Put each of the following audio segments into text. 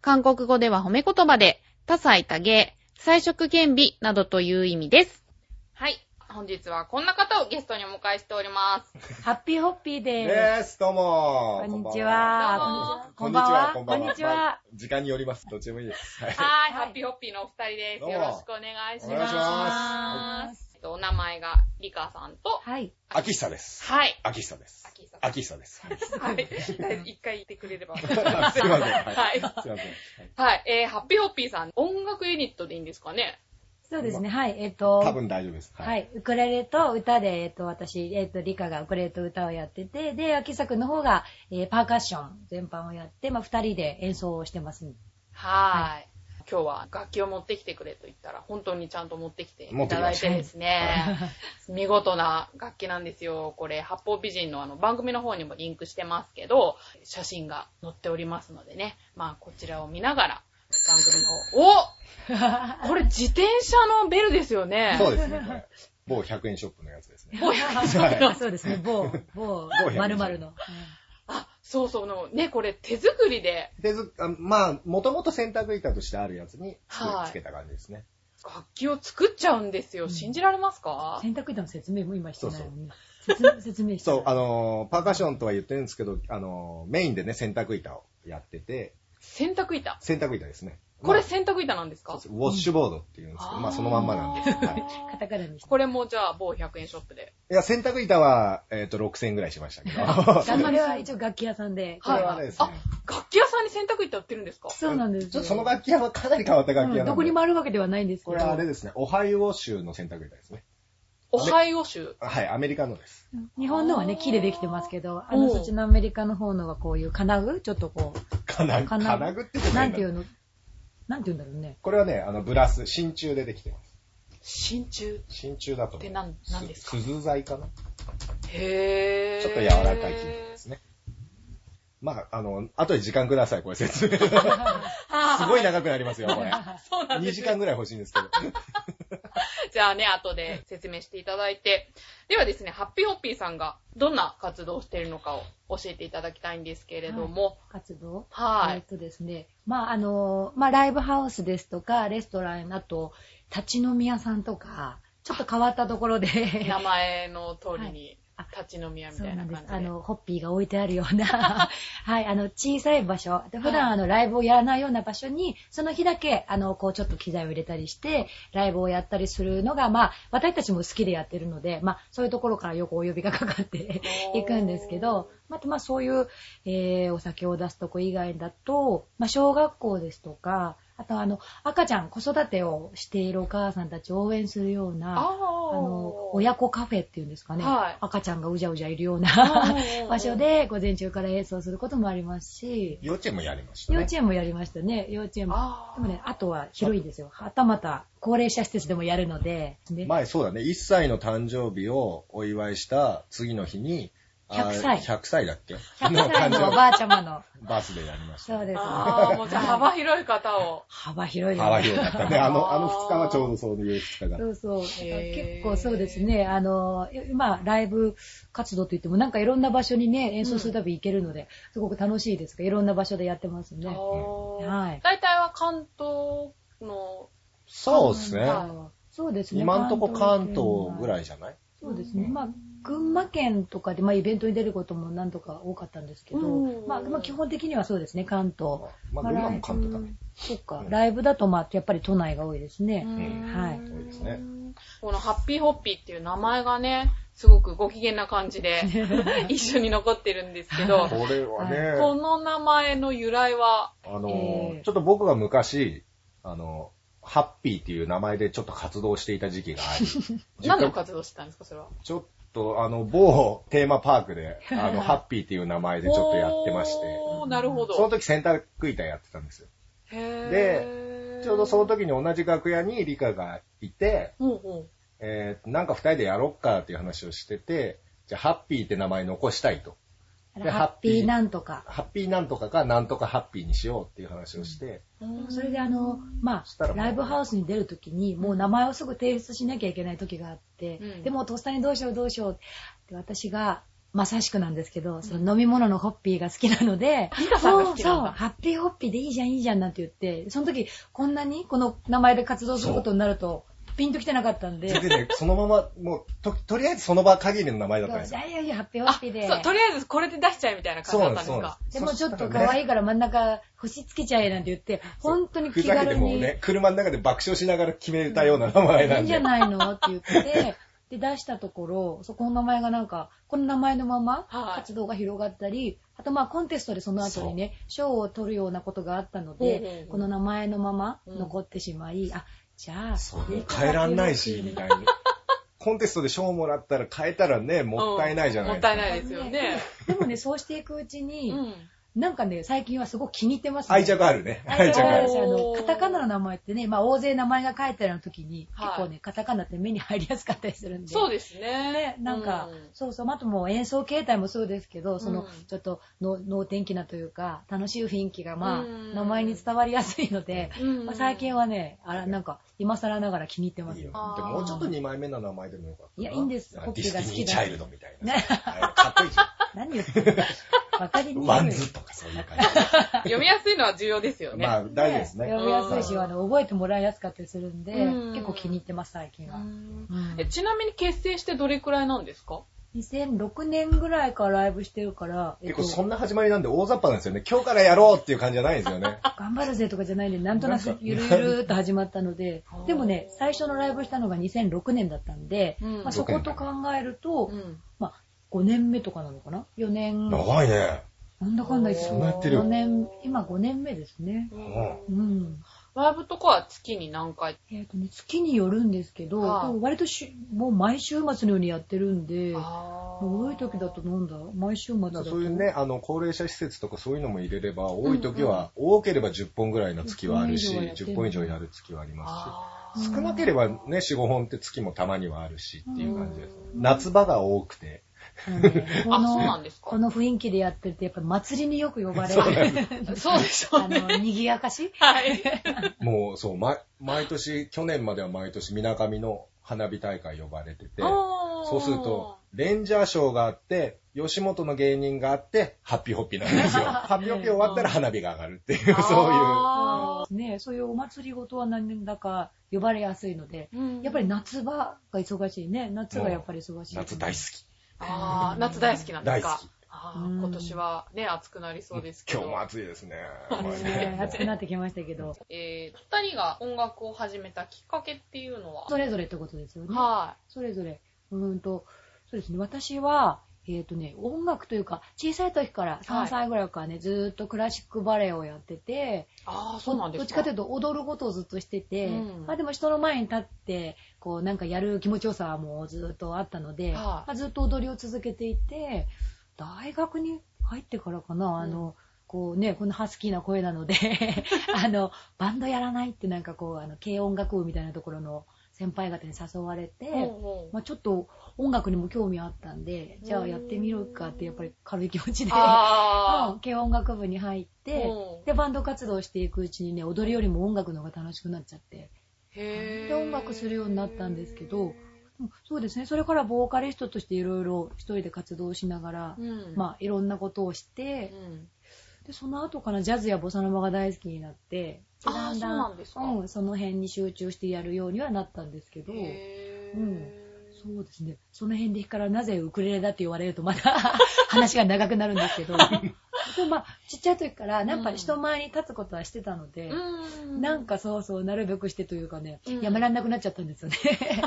韓国語では褒め言葉で、多彩多芸、彩色兼備などという意味です。はい。本日はこんな方をゲストにお迎えしております。ハッピーホッピーでです。どうも。す。こんにちは。もこんばんは。こんばんは。こんにちは。まあ時間によります。どっちでもいいです。はい。はい、はいハッピーホッピーのお二人です。よろしくお願いします。お願いしますえっとお名前がリカさんと、はい。秋久です。はい。秋久です。秋久です。はいはい。一回言ってくれれば。すいません。はい。はい。すいません。はい。えー、ハッピーホッピーさん、音楽ユニットでいいんですかね？そうですね。はい。えっと、多分大丈夫です。は。い。ウクレレと歌で、えっと、私、えっと、リカがウクレレと歌をやってて、で、秋作の方が、えーパーカッション全般をやって、まあ、二人で演奏をしてます。はい。今日は楽器を持ってきてくれと言ったら、本当にちゃんと持ってきていただいてですね、見事な楽器なんですよ。これ、八方美人のあの番組の方にもリンクしてますけど、写真が載っておりますのでね、まあこちらを見ながら、番組の方、お これ自転車のベルですよね。そうですね。某100円ショップのやつですね。もうはいそうですね。某、某〇〇の。あ、そうそうの、ね、これ手作りでで、ずあまあ、もともと洗濯板としてあるやつにつけはいつけた感じですね。楽器を作っちゃうんですよ。信じられますか、洗濯板の説明も今してないのそうに。説 説明してそう、あの、のー、パーカッションとは言ってるんですけど、あのー、メインでね、洗濯板をやってて、洗濯板？洗濯板ですね。まあこれ洗濯板なんですか、ウォッシュボードっていうんですけど、うんまあそのまんまなんです。はいカタカナにして。これもじゃあ某100円ショップで。いや、洗濯板は、えっ、と、6000円ぐらいしましたけど。これは一応楽器屋さんで。これはですねあ、楽器屋さんに洗濯板売ってるんですか？そうなんですよ。ちょっとその楽器屋はかなり変わった楽器屋なんで。うんどこにもあるわけではないんですけど。これはあれですね、オハイオ州の洗濯板ですね。オハイオ州？はい、アメリカのです。日本のはね、木でできてますけど、あの、そっちのアメリカの方のはこういう金具？ちょっとこう、金具、金金具ってことなんていうの？なんていうんだろうね。これはね、あの、ブラス、真鍮でできてます。真鍮？真鍮だと思う。って何何ですか？鈴材かな？へー。ちょっと柔らかい金属ですね。まあ、あの、後で時間ください、これ説明。すごい長くなりますよ、これ。2 そうなんです時間ぐらい欲しいんですけど。じゃあね、後で説明していただいて。ではですね、ハッピーホッピーさんがどんな活動をしているのかを教えていただきたいんですけれども。活動？はい。えっとですね、まあ、あの、まあ、ライブハウスですとか、レストラン、あと、立ち飲み屋さんとか、ちょっと変わったところで、名前の通りにあ立ち飲み屋みたいな感じで。あの、ホッピーが置いてあるような、はい、あの、小さい場所。で普段、はいあの、ライブをやらないような場所に、その日だけ、あの、こう、ちょっと機材を入れたりして、ライブをやったりするのが、まあ、私たちも好きでやってるので、まあ、そういうところからよくお呼びがかかっていくんですけど、また、まあ、そういう、えー、お酒を出すとこ以外だと、まあ、小学校ですとか、あと、あの、赤ちゃん、子育てをしているお母さんたちを応援するような、ああの、親子カフェっていうんですかね。はい赤ちゃんがうじゃうじゃいるようなー 場所で午前中から演奏することもありますし、幼稚園もやりましたね。幼稚園もやりましたね。幼稚園も。あでもね、あとは広いんですよ。はたまた高齢者施設でもやるので、ね前そうだね、1歳の誕生日をお祝いした次の日に、あ100歳100歳だっけ？100歳のおばあちゃまの。バースデーやりました。そうです。あーもうじゃあ幅広い方を。幅広いよ幅広かったね。あの、あのあー2日はちょうどそういう2日だそ。うそう。結構そうですね。あの、今、ライブ活動といっても、なんかいろんな場所にね、演奏するたび行けるので、すごく楽しいですが、いろんな場所でやってますね。はい大体は関東の、そうですね。はいそうですね。今んとこ関東ぐらい。いじゃない？そうですね。まあ、群馬県とかで、まあ、イベントに出ることも何とか多かったんですけど、うんまあ、まあ、基本的にはそうですね、関東。まあ、群馬も関東だね。そっかう、んライブだと、まあ、やっぱり都内が多いですね。うんはい多いですね。このハッピーホッピーっていう名前がね、すごくご機嫌な感じで 一緒に残ってるんですけど、これはね、この名前の由来は、あの、えーちょっと僕が昔、あの、ハッピーっていう名前でちょっと活動していた時期があり、何の活動してたんですか、それは？ちょっと、あの、某テーマパークで、あの、ハッピーっていう名前でちょっとやってまして、なるほど。その時洗濯板やってたんですよ。へーでちょうどその時に同じ楽屋にリカがいて、ほうほえーなんか二人でやろっかっていう話をしてて、じゃあハッピーって名前残したいと。でハッピーなんとか。ハッピーなんとかかなんとかハッピーにしようっていう話をして、う。それであの、まあ、ライブハウスに出るときに、もう名前をすぐ提出しなきゃいけない時があって、うん。でもとっさにどうしようどうしようって私が、まさしくなんですけど、その飲み物のホッピーが好きなので、リカさんが好きなんだそうそう、ハッピーホッピーでいいじゃんいいじゃんなんて言って、その時こんなにこの名前で活動することになると、ピンときてなかったんで、でね、そのまま、もう、と、とりあえずその場限りの名前だったんですよ。いやいやいや、ハッピーホあ、ッピーで。そう、とりあえずこれで出しちゃえみたいな感じだったんですそうなんか。でもちょっと可い愛いから真ん中星つけちゃえなんて言って、本当に気ふざけて軽に。もうね、車の中で爆笑しながら決めたような名前ないんで。いんじゃないのって言って、で、出したところ、そこの名前がなんか、この名前のままはい活動が広がったり、あとまあコンテストでその後にね、賞を取るようなことがあったのでう、この名前のまま残ってしまい、あ、じゃあ、そう変えらんないし、みたいに。コンテストで賞もらったら変えたらね、もったいないじゃないもですか。ったいないですよね。でもね、そうしていくうちうに、ん。なんかね、最近はすごく気に入ってますね。愛着あるね。愛愛着着あるあの、カタカナの名前ってね、まあ大勢名前が書いてある時に、はい結構ね、カタカナって目に入りやすかったりするんで。そうですねね。、なんか、うんそうそう、あともう演奏形態もそうですけど、その、うんちょっとの能天気なというか、楽しい雰囲気が、まあ、うん名前に伝わりやすいので、うんまあ、最近はね、あら、なんか、今更ながら気に入ってますよ。いいよ。でももうちょっと2枚目の名前でもよかったな。いやいいんですホッピーが好きだディスティニーチャイルドみたいな。ね はいかっこいいじゃ何言ってんのわかりにくん。い。ワンズとかそういう感じ。読みやすいのは重要ですよね。まあ、大丈夫ですね。読みやすいし、あの、覚えてもらいやすかったりするんで、うん結構気に入ってます、最近は。えちなみに結成してどれくらいなんですか？2006年ぐらいからライブしてるから、結構そんな始まりなんで大雑把なんですよね。今日からやろうっていう感じじゃないんですよね。頑張るぜとかじゃないんで、なんとなく ゆるゆるっと始まったのででもね、最初のライブしたのが2006年だったんで、うんまあ、そこと考えると、うん。まあ、5年目とかなのかな ?4 年。長いね。なんだかんだ言ってそってる4年、今5年目ですね。うん。うん。ライブとかは月に何回？えっ、とね、月によるんですけど、はいでも割としもう毎週末のようにやってるんで、あ多い時だとなんだ？毎週末だと。そういうね、あの、高齢者施設とかそういうのも入れれば、多い時は、多ければ10本ぐらいの月はあるし、10本以上やる10本以上やる月はありまあす。し、うん少なければね、4、5本って月もたまにはあるしっていう感じです。うん。夏場が多くて、あのねこあのそうなんですか？この雰囲気でやってると、やっぱ祭りによく呼ばれる。そうでしょあうね。の、賑やかし？はい。もうそう、ま、毎年、去年までは毎年、みなかみの花火大会呼ばれてて、そうすると、レンジャーショーがあって、吉本の芸人があって、ハッピーホッピーなんですよ。ハッピーホッピー終わったら花火が上がるっていう、そういう。あね、そういうお祭りごとは何だか呼ばれやすいので、ーうんやっぱり夏場が忙しいね。夏がやっぱり忙しい。夏大好き。あー夏大好きなんですか？あー今年はね、暑くなりそうですけど。今日も暑いですね。ね 暑くなってきましたけど、えー、二人が音楽を始めたきっかけっていうのは？それぞれってことですよね。はそれぞれ。うーんと、そうですね。私は、えっ、とね、音楽というか、小さい時から3歳ぐらいからね、ずーっとクラシックバレエをやってて、い。ああ、そうなんですか。どっちかというと踊ることをずっとしてて、うんまあでも人の前に立って、こうなんかやる気持ちよさもずっとあったので、はいまあ、ずっと踊りを続けていて、大学に入ってからかな、あの、こうね、このハスキーな声なので、あの、バンドやらないってなんかこう、あの、軽音楽部みたいなところの先輩方に誘われて、ほうほうまあ、ちょっと音楽にも興味あったんで、じゃあやってみるかってやっぱり軽い気持ちで、軽 音楽部に入って、うん。で、バンド活動していくうちにね、踊りよりも音楽の方が楽しくなっちゃって、で、音楽するようになったんですけど、うんそうですね、それからボーカリストとしていろいろ一人で活動しながら、うん。まあいろんなことをして、うんで、その後からジャズやボサノバが大好きになって、であーそうなんですかうん、その辺に集中してやるようにはなったんですけど、うんそうですね。その辺でからなぜウクレレだって言われるとまた 話が長くなるんですけど。でもまあ、ちっちゃい時から、やっぱり人前に立つことはしてたので、うん。なんかそうそう、なるべくしてというかね、うんやめられなくなっちゃったんですよね。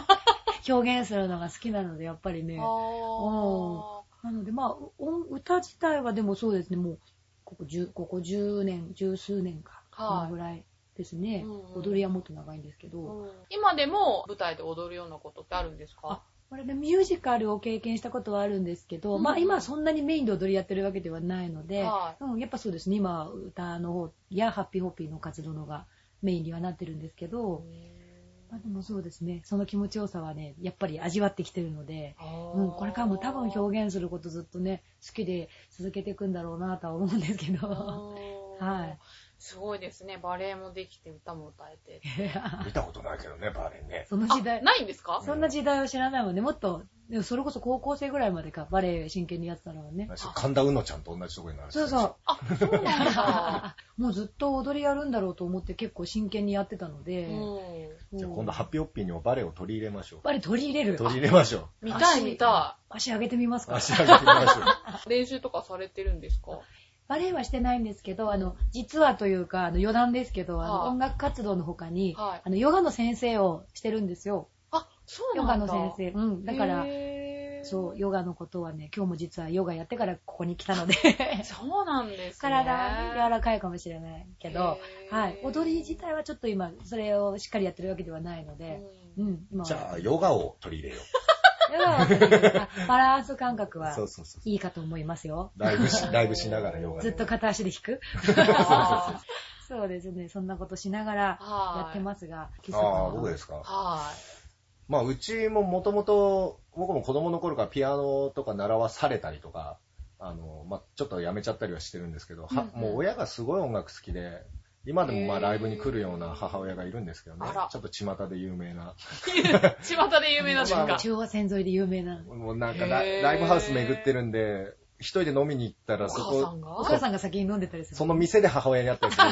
表現するのが好きなので、やっぱりね。あなのでまあ、音歌自体はでもそうですね、もう、ここ10、ここ10年、十数年か、はい。そのぐらいですね。うんうん。踊りはもっと長いんですけど。ーうん。今でも舞台で踊るようなことってあるんですか？あこれでミュージカルを経験したことはあるんですけど、うんまあ今はそんなにメインで踊りやってるわけではないので、はうん、やっぱそうですね、今歌の方やハッピーホッピーの活動のがメインにはなってるんですけど、まあ、でもそうですね、その気持ちよさはね、やっぱり味わってきてるので、う、これからも多分表現することずっとね、好きで続けていくんだろうなとは思うんですけど、はい。すごいですね。バレエもできて、歌も歌えて。見たことないけどね、バレエね。その時代、ないんですか？そんな時代を知らないもんね。もっと、でもそれこそ高校生ぐらいまでか、バレエ真剣にやってたのはね。神田うのちゃんと同じとこになるそうそう。あ、そうなんだ。もうずっと踊りやるんだろうと思って結構真剣にやってたので。じゃあ今度ハッピーオッピーにもバレエを取り入れましょう。バレエ取り入れる？取り入れましょう。見たい見たい。足上げてみますか？足上げてみましょう。練習とかされてるんですか？バレエはしてないんですけど、あの、実はというか、あの余談ですけど、あの、音楽活動の他に、はい、あの、ヨガの先生をしてるんですよ。あ、そうなんだ。ヨガの先生。うん。だから、そう、ヨガのことはね、今日も実はヨガやってからここに来たので そうなんですね。体は柔らかいかもしれないけど、はい。踊り自体はちょっと今、それをしっかりやってるわけではないので、うん。うん、じゃあ、ヨガを取り入れよう。バランス感覚はいいかと思いますよ。ライブし、ライブしながらヨガ。ずっと片足で弾く？そうですね。そんなことしながらやってますが。ああ、僕ですか？はい。まあ、うちももともと、僕も子供の頃からピアノとか習わされたりとか、あの、まあ、ちょっとやめちゃったりはしてるんですけど、うんうん、もう親がすごい音楽好きで、今でもまあライブに来るような母親がいるんですけどね。ちょっと巷で有名な。巷で有名なんですか中央線沿いで有名な。もうなんかライブハウス巡ってるんで、一人で飲みに行ったらそこ、お母さんが？先に飲んでたりする？その店で母親に会ったりする。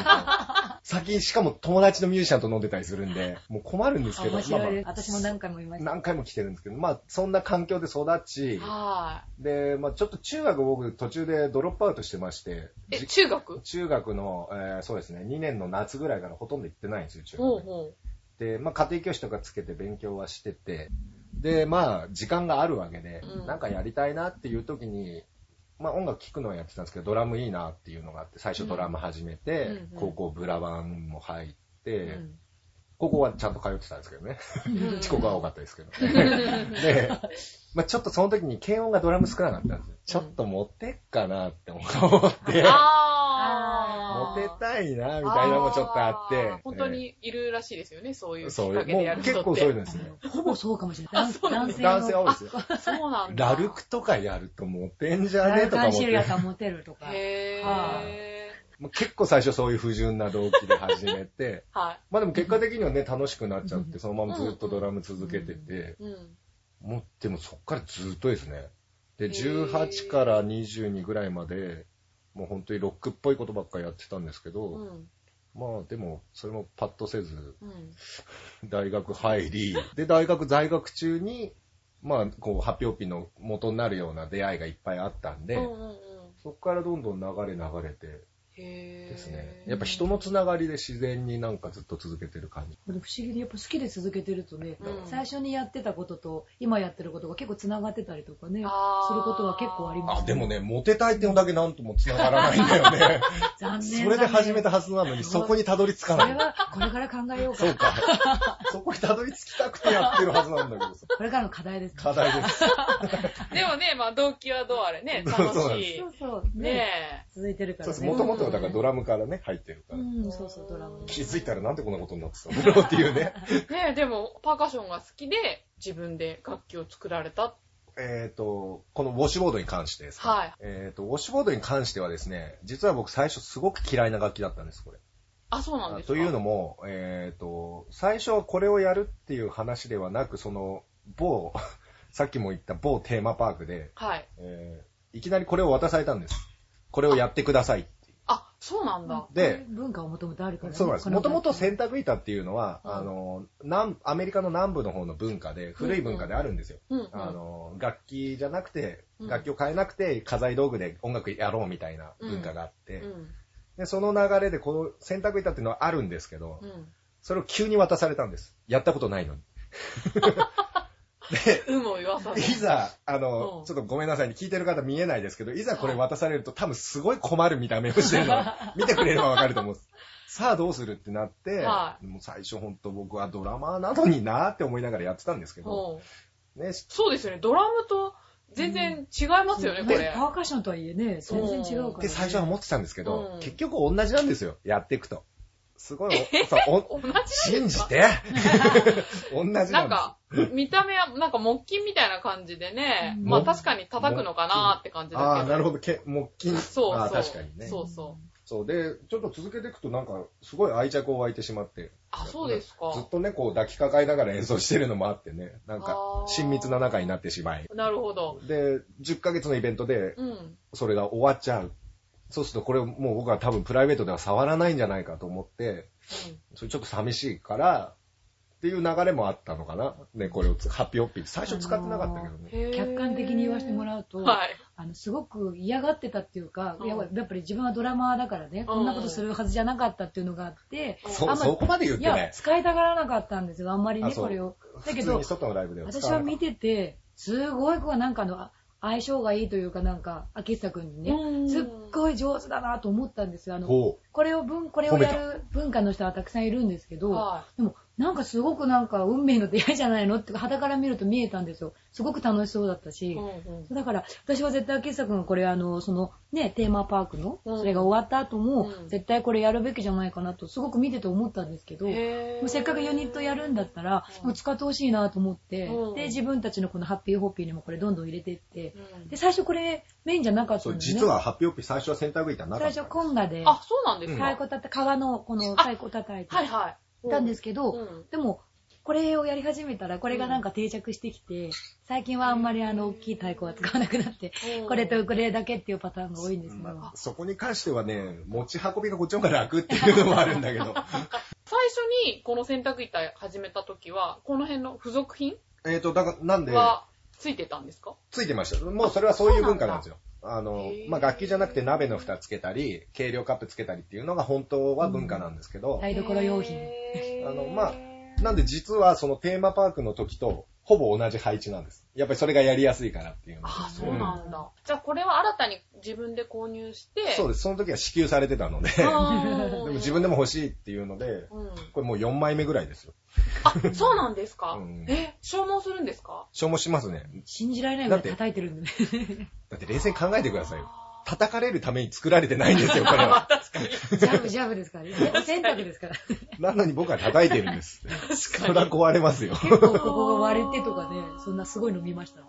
先に、しかも友達のミュージシャンと飲んでたりするんで、もう困るんですけど。面白い、私も何回もいました。何回も来てるんですけど、まあそんな環境で育ち、はい。で、まあちょっと中学僕途中でドロップアウトしてまして。え、中学？中学の、えー、そうですね、2年の夏ぐらいからほとんど行ってないんですよ、中学。ほうほうで、まあ家庭教師とかつけて勉強はしてて、で、まあ時間があるわけで、うん、なんかやりたいなっていう時に、まあ音楽聴くのはやってたんですけど、ドラムいいなっていうのがあって、最初ドラム始めて、うん、高校ブラバンも入って、うん、高校はちゃんと通ってたんですけどね。遅刻は多かったですけど。で、まあちょっとその時に軽音がドラム少なかったんですよ。ちょっと持ってっかなって思って。モテたいな、みたいなのもちょっとあって。本当にいるらしいですよね、そういうきっかけでやる人って。結構そういうのですね。ほぼそうかもしれない。男性男性多いですよ。そうなんだ。ラルクとかやるとモテんじゃねえとか思って。ラルカンシルヤモテるとか。へー。結構最初そういう不純な動機で始めて、はい。まあでも結果的にはね、楽しくなっちゃって、そのままずっとドラム続けてて、うん。もう、でもそっからずっとですね。で、18から22ぐらいまで、もう本当にロックっぽいことばっかりやってたんですけど、うん、まあでも、それもパッとせず、うん、大学入り、で、大学在学中に、まあ、こう、発表日の元になるような出会いがいっぱいあったんで、うんうんうん、そこからどんどん流れ流れて、ですね。やっぱ人のつながりで自然になんかずっと続けてる感じ。不思議で、やっぱ好きで続けてるとね、うん、最初にやってたことと今やってることが結構つながってたりとかね、することは結構あります、ね、あ、でもね、モテたいってのだけなんともつながらないんだよね。残念。それで始めたはずなのに、そこにたどり着かない。それは、これから考えようか。そうか。そこにたどり着きたくてやってるはずなんだけどこれからの課題です、ね。課題です。でもね、まあ動機はどうあれね、楽しい。そうそう。ね続いてるからね。そうもともとだからドラムからね、入ってるから。うん、そうそう、ドラム。気づいたらなんでこんなことになってたんだろうっていうね。ねでも、パーカッションが好きで、自分で楽器を作られた。えっ、と、このウォッシュボードに関してですか？はい。えっ、と、ウォッシュボードに関してはですね、実は僕最初すごく嫌いな楽器だったんです、これ。あ、そうなんですか？というのも、えっ、と、最初はこれをやるっていう話ではなく、その、某、さっきも言った某テーマパークで、はい。えー、いきなりこれを渡されたんです。これをやってください。あ、そうなんだ。で、文化をもともとあるから、ね、そうなんです。もともと洗濯板っていうのは、うん、あの、南、アメリカの南部の方の文化で、古い文化であるんですよ。うん。うん、あの、楽器じゃなくて、楽器を変えなくて、家財道具で音楽やろうみたいな文化があって、うん、で、その流れで、この洗濯板っていうのはあるんですけど、それを急に渡されたんです。やったことないのに。で、有無を言わさず。いざ、あの、うん、ちょっとごめんなさいに聞いてる方見えないですけど、いざこれ渡されると多分すごい困る見た目をしてるの 見てくれればわかると思う。さあどうするってなって、はい、もう最初ほんと僕はドラマーなのになーって思いながらやってたんですけど、ね、そうですよね、ドラムと全然違いますよね、うん、これ。パーカッションとはいえね、全然違うから、ね、で、最初は思ってたんですけど、うん、結局同じなんですよ、やっていくと。すごい、そうお 信じて。同じなんです。なんか、見た目は、なんか木琴みたいな感じでね、うんまあ確かに叩くのかなって感じだけど。ああ、なるほど、け木琴。そうそう。あー確かにね。そうそう。そう。で、ちょっと続けていくとなんか、すごい愛着を湧いてしまって。あ、そうですか。ずっとね、こう抱きかかえながら演奏してるのもあってね、なんか親密な仲になってしまい。なるほど。で、10ヶ月のイベントで、うん。それが終わっちゃう。そうすると、これもう僕は多分プライベートでは触らないんじゃないかと思って、それちょっと寂しいから、っていう流れもあったのかな。ね、これをつハッピーホッピーって最初使ってなかったけどね。客観的に言わせてもらうと、はい。あの、すごく嫌がってたっていうか、うんいややっぱり自分はドラマーだからね、こんなことするはずじゃなかったっていうのがあって、そ、あんまそこまで言っいやてない、。使いたがらなかったんですよ、あんまりね、これを。だけど普通に、外のライブでは使わなかった私は見てて、すごいこうなんかあの、相性がいいというかなんか、秋下くんにうんね、すっごい上手だなと思ったんですよ。あの、ほこれを文、これをやる文化の人はたくさんいるんですけど、はでも、なんかすごくなんか運命の出会いじゃないのって、肌から見ると見えたんですよ。すごく楽しそうだったい。しう。んうんだから、私は絶対、ケッサ君がこれ、あの、その、ね、テーマパークの、うんそれが終わった後も、うん絶対これやるべきじゃないかなと、すごく見てて思ったんですけど、へーもうせっかくユニットやるんだったら、うんもう使ってほしいなと思って、うんで、自分たちのこのハッピーホッピーにもこれどんどん入れていって、うんで、最初これメインじゃなかったんですね。実はハッピーホッピー最初は洗濯板なかった。最初コンガで、あ、そうなんですか、うん太鼓たた、川のこの太鼓叩いてはいはい。たんですけど、うん。でも、これをやり始めたら、これがなんか定着してきて、最近はあんまりあの、大きい太鼓は使わなくなって、うん。これとウクレレだけっていうパターンが多いんですけど、そこに関してはね、持ち運びがこっちの方が楽っていうのもあるんだけど。最初にこの洗濯板始めた時は、この辺の付属品？えっと、だから、なんで、はついてたんですか？ついてました。もうそれはそういう文化なんですよ。あのまあ、楽器じゃなくて鍋の蓋つけたり、計量カップつけたりっていうのが本当は文化なんですけど、台所用品。あのまなんで実はそのテーマパークの時とほぼ同じ配置なんです。やっぱりそれがやりやすいからっていうのであ、そうなんだ。じゃあこれは新たに自分で購入して、そうです。その時は支給されてたので、でも自分でも欲しいっていうので、うん。これもう4枚目ぐらいですよ。あ、そうなんですか、うんえ、消耗するんですか？消耗しますね。信じられないぐらい叩いてるんでね。だって冷静に考えてくださいよ。叩かれるために作られてないんですよ、これは。確かに。ジャブジャブですからね。お洗濯ですから。なのに僕は叩いてるんです。それは壊れますよ。結構ここが割れてとかね、そんなすごいの見ました。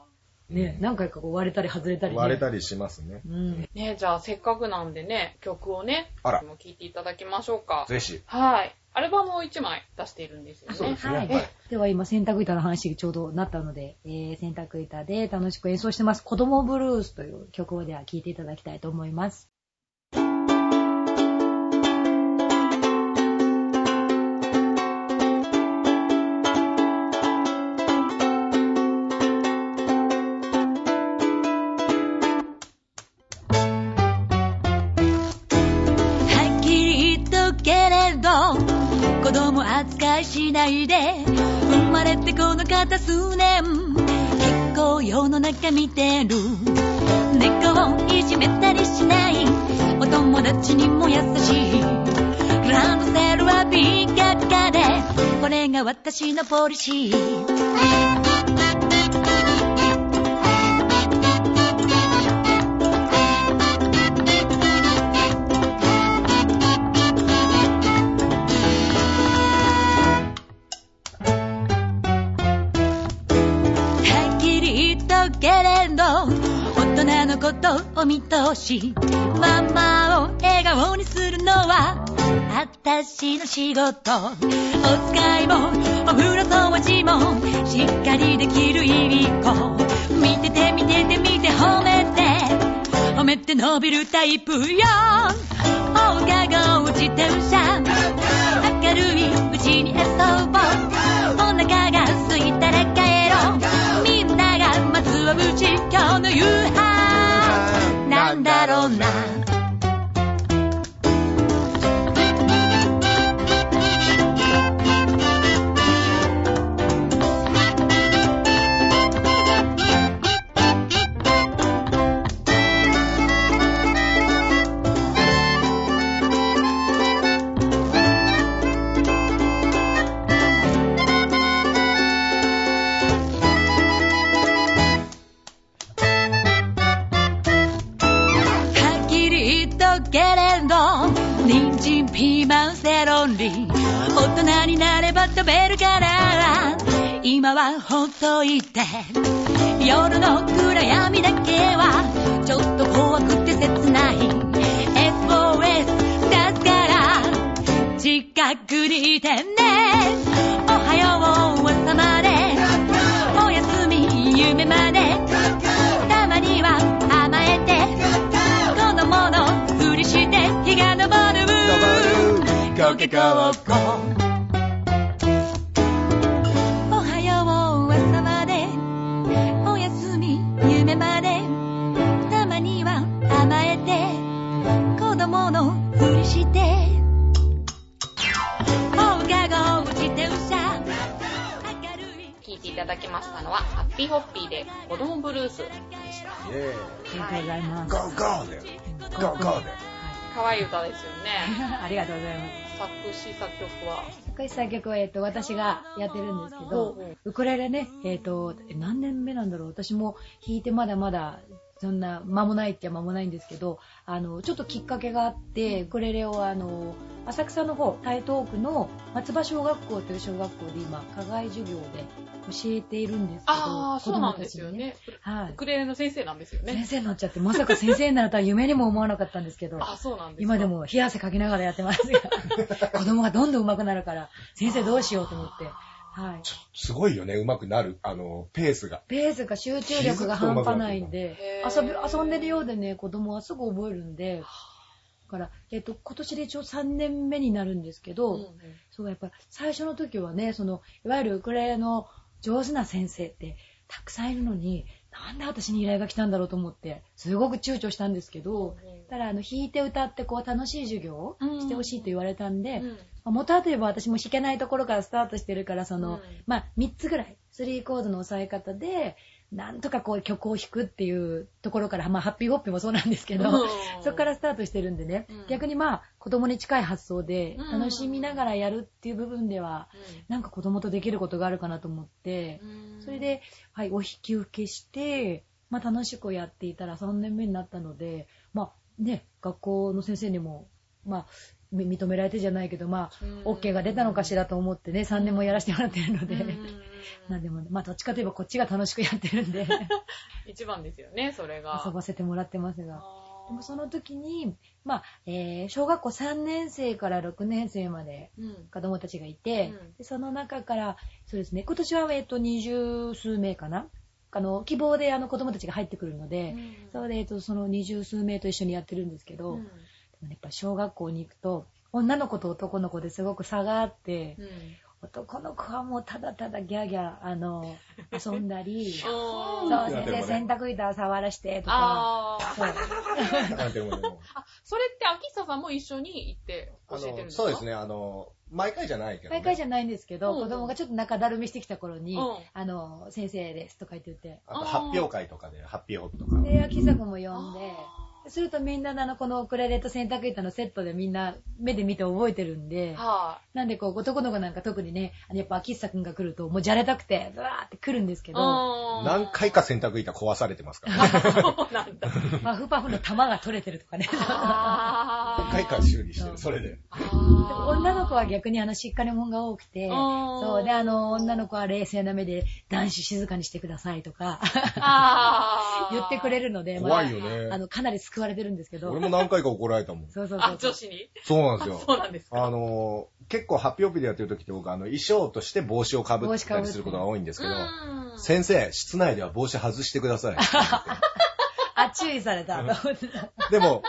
ね、何回かこう割れたり外れたり、ね。割れたりしますね。うん。ね、じゃあせっかくなんでね、曲をね、あらもう聴いていただきましょうか。ぜひ。はい。アルバムを1枚出しているんですよね。そうですねはい。はいでは今、洗濯板の話がちょうどなったので、えー、洗濯板で楽しく演奏してます。子供ブルースという曲をでは聴いていただきたいと思います。しないで生まれてこの方数年結構世の中見てる。猫をいじめたりしない。お友達にも優し。いランドセルはピカピカで。これが私のポリシー。ことを見通しママを笑顔にするのは私の仕事。お使いもお風呂掃除もしっかりできるいい子見てて見てて見て褒めて。褒めて伸びるタイプよ。放課後自転車明るいうちに遊ぼう。お腹が空いたら帰ろう。みんなが待つはうち今日の夕飯。なんだろはほっといて。夜の暗闇だけはちょっと怖くて切ない。SOS 出すから近くにいてね。おはよう朝まで。おやすみ夢まで。たまには甘えて。子供のふりして日が昇る。コケコッコイェーイ。ありがとうございます。ゴーゴーで。ゴーゴーで。可愛い歌ですよね。ありがとうございます。作詞作曲は。作詞作曲は、えっと、私がやってるんですけどウクレレね、えっと、え何年目なんだろう私も弾いてまだまだ、そんな、間もないって間もないんですけど、あの、ちょっときっかけがあって、ウクレレをあの、浅草の方、台東区の松葉小学校という小学校で今、課外授業で教えているんですけど、ああ、そうなんですよね。はいウ。クレレの先生なんですよ先ね。生になっちゃって、まさか先生になるとは夢にも思わなかったんですけど、あ、そうなんですか今で。も冷や汗かきながらやってますが、子供がどんどん上手くなるから、先生どうしようと思って、はい。すごいよね、上手くなる、あの、ペースが。ペースが集中力が半端ないんで遊び、遊んでるようでね、子供はすぐ覚えるんで、だから、えっと、今年で一応3年目になるんですけど、うんうんそう、やっぱ最初の時はね、その、いわゆるウクレレの上手な先生ってたくさんいるのに、なんで私に依頼が来たんだろうと思って、すごく躊躇したんですけど、ただ、あの、弾いて歌ってこう楽しい授業をしてほしいと言われたんで、元はといえば私も弾けないところからスタートしてるから、その、うん。まあ、3つぐらい、3コードの押さえ方で、なんとかこう曲を弾くっていうところから、まあ、ハッピーホッピーもそうなんですけど、うん。そこからスタートしてるんでね、うん。逆にまあ、子供に近い発想でうん。楽しみながらやるっていう部分では、なんか子供とできることがあるかなと思ってう、ん。それ、で、はい、お引き受けして、まあ、楽しくやっていたら3年目になったので、まあね、学校の先生にも、まあ、み認められてじゃないけど、まあ、うん。OK が出たのかしらと思ってね、3年もやらせてもらってるので、うん なんでもね、まあ、どっちかといえばこっちが楽しくやってるんで、一番ですよね、それが。遊ばせてもらってますが。でもその時に、まあ、えー小学校3年生から6年生までうん。子供たちがいて、うん。でその中から、そうですね、今年は、えっと、二十数名かな？あの、希望であの子供たちが入ってくるので、それで、えっと、その二十数名と一緒にやってるんですけど、うんやっぱ小学校に行くと、女の子と男の子ですごく差があって、うん男の子はもうただただギャーギャー、あの、遊んだり、そう、あー先生洗濯板触らしてとか、そう。なんていうのでも。あ、それって秋下さんも一緒に行って教あえてるんですか？のそうです。ね、あの、毎回じゃないけど、ね。毎回じゃないんですけど、うん。子供がちょっと中だるみしてきた頃に、うん。あの、先生ですとか言って言って、あと発表会とかで、ハッピーホップとか。で、秋作も呼んで、するとみんなあの、このウクレレと洗濯板のセットでみんな目で見て覚えてるんで、はなんでこう、男の子なんか特にね、あのやっぱ秋久くんが来ると、もうじゃれたくて、ブワーって来るんですけい。ど、何回か洗濯板壊されてますから、ね。そうなんだ。パフパフの玉が取れてるとかね。何回か修理してる、それで。あで女の子は逆にあの、しっかり者が多くて、うんそう、で、あの、女の子は冷静な目で、男子静かにしてくださいとか、言ってくれるので、怖いよまあ、ねあ。の、かなり救われてるんですけど、俺も何回か怒られたもん。あそうそうそう、。女子に？そうなんですよ。そうなんですか。あのー、結構ハッピーオピでやってる時って僕あの衣装として帽子をかぶったりすることが多いんですけど、うん先生、室内では帽子外してください。あ、注意された。でも、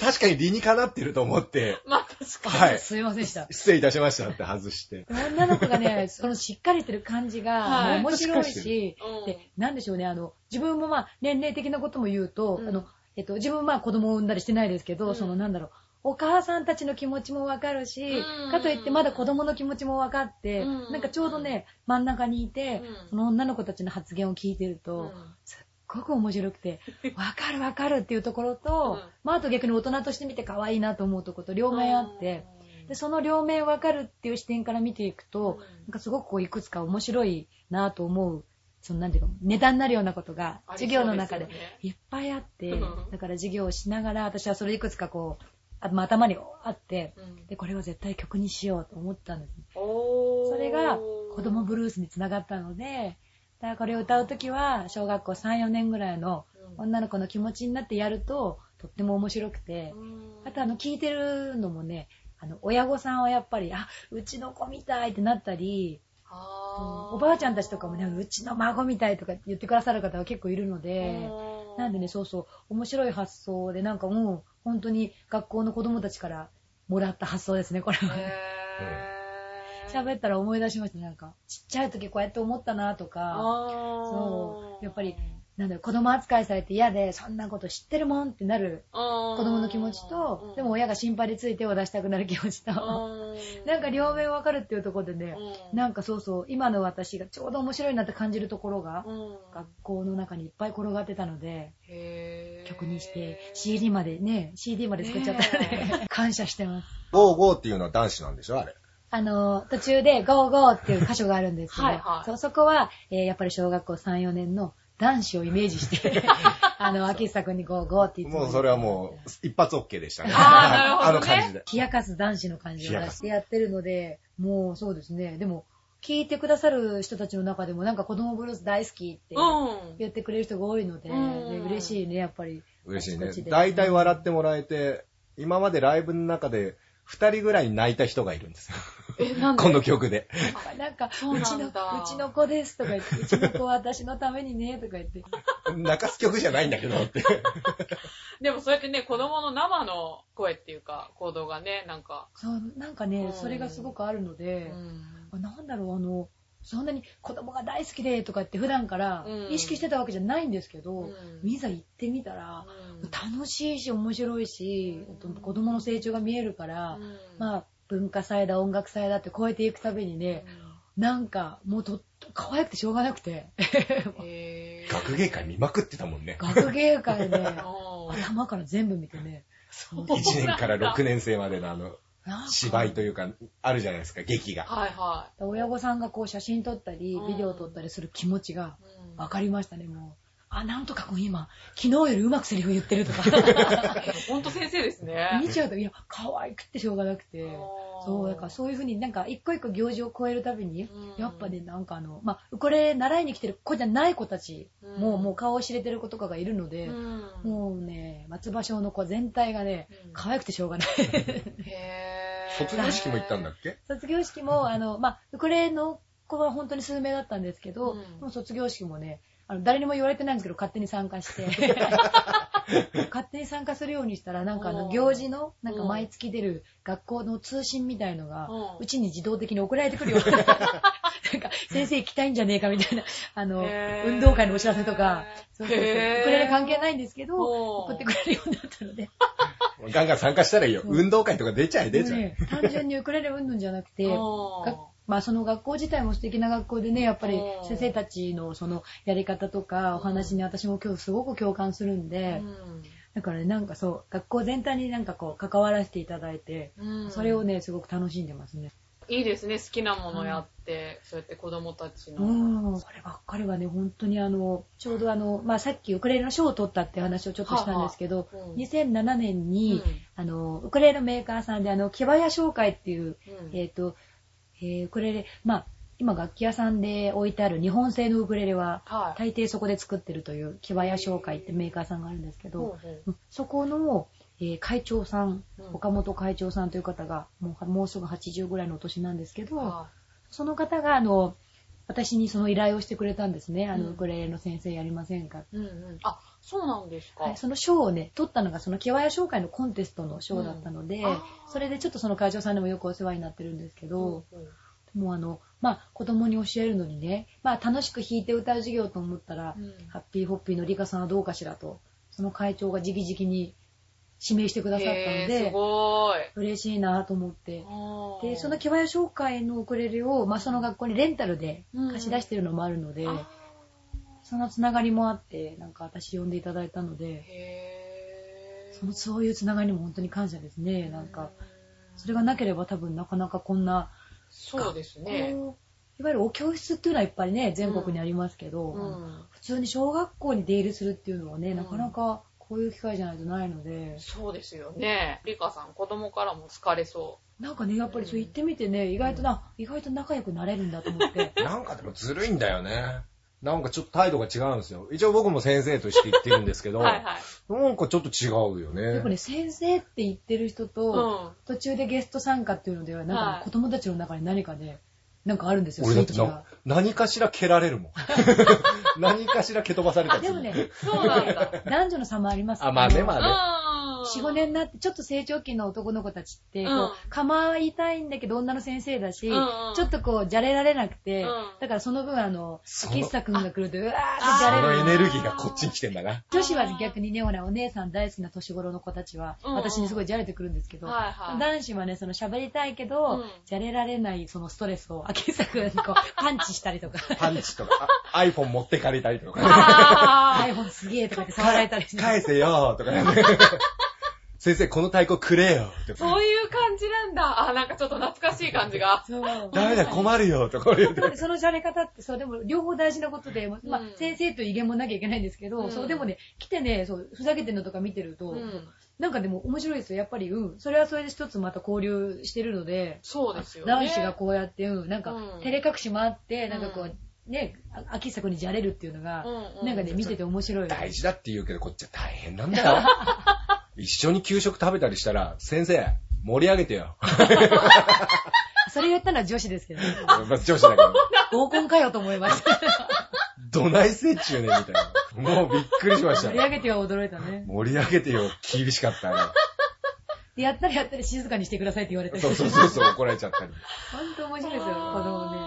確かに理にかなってると思って、まあ確かに。はい。すいませんでした。失礼いたしましたって外して。女の子がね、そのしっかりしてる感じが、はい面白いしし、うんで、なんでしょうね、あの、自分もまあ、年齢的なことも言うと、うんあの、えっと、自分もまあ子供を産んだりしてないですけど、うん。そのなんだろう、お母さんたちの気持ちもわかるし、うん。かといってまだ子供の気持ちもわかって、うん。なんかちょうどね、真ん中にいて、うん。その女の子たちの発言を聞いてると、うん。すっごく面白くて、わかるわかるっていうところと、うん。まああと逆に大人として見て可愛いなと思うところと両面あって、で、その両面わかるっていう視点から見ていくと、うん。なんかすごくこういくつか面白いなと思う、そのなんていうか、ネタになるようなことが授業の中でいっぱいあって、うん。だから授業をしながら私はそれいくつかこう、あまあ、頭にあって、うん。で、これを絶対曲にしようと思ったんです。ね。おが子供ブルースにつながったので、だからこれを歌うときは、小学校3、4年ぐらいの女の子の気持ちになってやると、とっても面白くて、あとあの、聞いてるのもね、あの、親御さんはやっぱり、あ、うちの子みたいってなったり、あーおばあちゃんたちとかもね、うちの孫みたいとか言ってくださる方は結構いるので、なんでね、そうそう、面白い発想で、なんかもう、本当に学校の子供たちからもらった発想ですね、これは。喋ったら思い出しました、なんか。ちっちゃい時こうやって思ったなとか、そうやっぱりなんだ子供扱いされて嫌で、そんなこと知ってるもんってなる子子供の気持ちと、でも親が心配でつい手を出したくなる気持ちと、なんか両面わかるっていうところでね、なんかそうそう、今の私がちょうど面白いなって感じるところが、学校の中にいっぱい転がってたので、曲にして、CD までね、CD まで作っちゃったので、感謝してます。ゴーゴーっていうのは男子なんでしょあれ。あの、途中で GO GO っていう箇所があるんですけど、はいはい。そうそこは、えーやっぱり小学校3、4年の男子をイメージして、あの、秋久くんに GO GO って言ってもうそれはもう、一発 OK でしたね。あーなるほどねあの感じで。冷やかす男子の感じを出してやってるので、もうそうですね。でも、聞いてくださる人たちの中でも、なんか子供ブルース大好きってうん。言ってくれる人が多いので、うんで嬉しいね、やっぱり。嬉しいね大体笑ってもらえて、今までライブの中で、二人ぐらい泣いた人がいるんですよ。え、なんで？この曲で。なんか、そうなんだ。うちの、うちの子ですとか言って、うちの子は私のためにね、とか言って。泣かす曲じゃないんだけどって。でもそうやってね、子供の生の声っていうか、行動がね、なんか。そう、なんかうん。ね、それがすごくあるので、うん。あなんだろう、あの、そんなに子供が大好きでとかって普段からうん。意識してたわけじゃないんですけど、うん。いざ行ってみたら、うん。楽しいし面白いし、あと子供の成長が見えるから、うん。まあ文化祭だ音楽祭だって超えていくたびにね、なんかもうと可愛くてしょうがなくて。学芸会見まくってたもんね。学芸会でうん頭から全部見てね。そう。1年から6年生までのあの、芝居というか、あるじゃないですか、劇が。はいは親御さんがこう写真撮ったりうん。ビデオ撮ったりする気持ちがい。うん。分かりましたねもうあなんとか君今昨日よりうまくセリフ言ってるとか。ほんと先生ですね。見ちゃうといや可愛くてしょうがなくて。そう、だからそういうふうになんか一個一個行事を超えるたびに、うん。やっぱね、なんかあの、まあ、ウクレレ習いに来てる子じゃない子たちも、うん。もう顔を知れてる子とかがいるので、うん。もうね、松葉小の子全体がね、うん。可愛くてしょうがない。へー。卒業式も行ったんだっけ？卒業式も、あの、まあ、ウクレレの子は本当に数名だったんですけど、うん。もう卒業式もね、あの誰にも言われてないんですけど、勝手に参加して、勝手に参加するようにしたら、なんかあの、うん。行事の、なんか毎月出る学校の通信みたいのが、うちに自動的に送られてくるような、なんか、先生行きたいんじゃねえかみたいな、あの、運動会のお知らせとか、そうそうそう、ウクへー。レレ関係ないんですけど、うん。送ってくれるようになったので、ガンガン参加したらいいよ。運動会とか出ちゃえ、出ちゃえ。ね単純にウクレレうんぬんじゃなくて、まあその学校自体も素敵な学校でね、やっぱりうん。先生たちのそのやり方とかお話に私も今日すごく共感するんで、だからね、なんかそう、学校全体になんかこう関わらせていただいて、うん。それをね、すごく楽しんでますね。いいですね、好きなものやって、そうやって子供たちうの。ん、そればっかりはね、本当にあの、ちょうどあの、まあさっきウクレレの賞を取ったって話をちょっとしたんですけど、はうん。2007年に、うん。あの、ウクレレのメーカーさんであの、木早商会っていう、うん。えっ、と、えーウクレレ、まあ、今楽器屋さんで置いてある日本製のウクレレは、はい。大抵そこで作ってるという木早商会ってメーカーさんがあるんですけど、そこの、えー会長さん、うん岡本会長さんという方が、もうもうすぐ80ぐらいのお年なんですけど、はその方が、あの、私にその依頼をしてくれたんですね。あの、うんウクレレの先生やりませんか、いうんうん。あ、そうなんですか。はい、その賞をね、取ったのがその木早商会のコンテストの賞だったので、うんそれでちょっとその会長さんでもよくお世話になってるんですけど、うんうんもうあの、まあ、子供に教えるのにね、まあ、楽しく弾いて歌う授業と思ったら、うんハッピーホッピーのリカさんはどうかしらと、その会長が直々に指名してくださったのへーすで、ごーい。嬉しいなと思って。で、その木早商会のウクレレを、まあ、その学校にレンタルで貸し出してるのもあるので、あそのつながりもあって、なんか私呼んでいただいたのーで、へーそのそういうつながりも本当に感謝ですね。なんか、それがなければ多分なかなかこんな、そうですね。いわゆるお教室っていうのはいっぱいね、全国にありますけど、うん普通に小学校に出入りするっていうのはね、うんなかなかこういう機会じゃないとないので、そうですよね。リカさん、子供からも好かれそなんかね、やっぱりそう言ってみてね、意外とな、意外と仲良くなれるんだと思って。なんかでもずるいんだよね。なんかちょっと態度が違うんですよ。一応僕も先生として言ってるんですけど、はいはい。なんかちょっと違うよね。やっぱね、先生って言ってる人うと、ん。途中でゲスト参加っていうのでは、なんかね、はい子供たちの中に何かね、なんかあるんですよ、俺だって。何かしら蹴られるもん。何かしら蹴飛ばされたりする。でもね、そうなんだ。男女の差もありますあまあねのまあねうん。4、5年になって、ちょっと成長期の男の子たちって、こう構いたいんだけど女の先生だし、うんうんちょっとこう、じゃれられなくて、うんだからその分あの、その喫茶くんが来ると、うわーってあそのじゃれる。エネルギーがこっちに来てんだな。女子は逆にね、ほら、お姉さん大好きな年頃の子たちは、うんうん私にすごいじゃれてくるんですけど、はいはい男子はね、その喋りたいけど、うんじゃれられないそのストレスを、秋作くんにこう、パンチしたりとか、パンチとか、あ iPhone 持ってかれたりとか。あ iPhone すげえとかって触られたりして。返せよとかね。先生、この太鼓くれよとか。そういう感じなんだ。あ、なんかちょっと懐かしい感じが。そう。ダメだ、困るよとか言うて。そのじゃれ方って、そう、でも両方大事なことで、まあうん先生と威厳もなきゃいけないんですけど、うんそう、でもね、来てね、そう、ふざけてるのとか見てると、うん。なんかでも面白いですよ。やっぱり、うん、それはそれで一つまた交流してるので、そうですよね。男子がこうやって、うん、なんか、うん照れ隠しもあって、なんかこうう、ね、あ秋作にじゃれるっていうのが、うんうんなんかね、見てて面白い。大事だって言うけど、こっちは大変なんだよ。一緒に給食食べたりしたら、先生、盛り上げてよ。それ言ったのは女子ですけどね。まあ女子だけど。合コンかよと思いました。どないせっちゅうね、みたいな。もうびっくりしました盛り。上げては驚いたね。盛り上げてよ、厳しかったね。で、やったらやったら静かにしてくださいって言われて。そうそうそうそう、怒られちゃったり。ほんと面白いですよ、子供ね。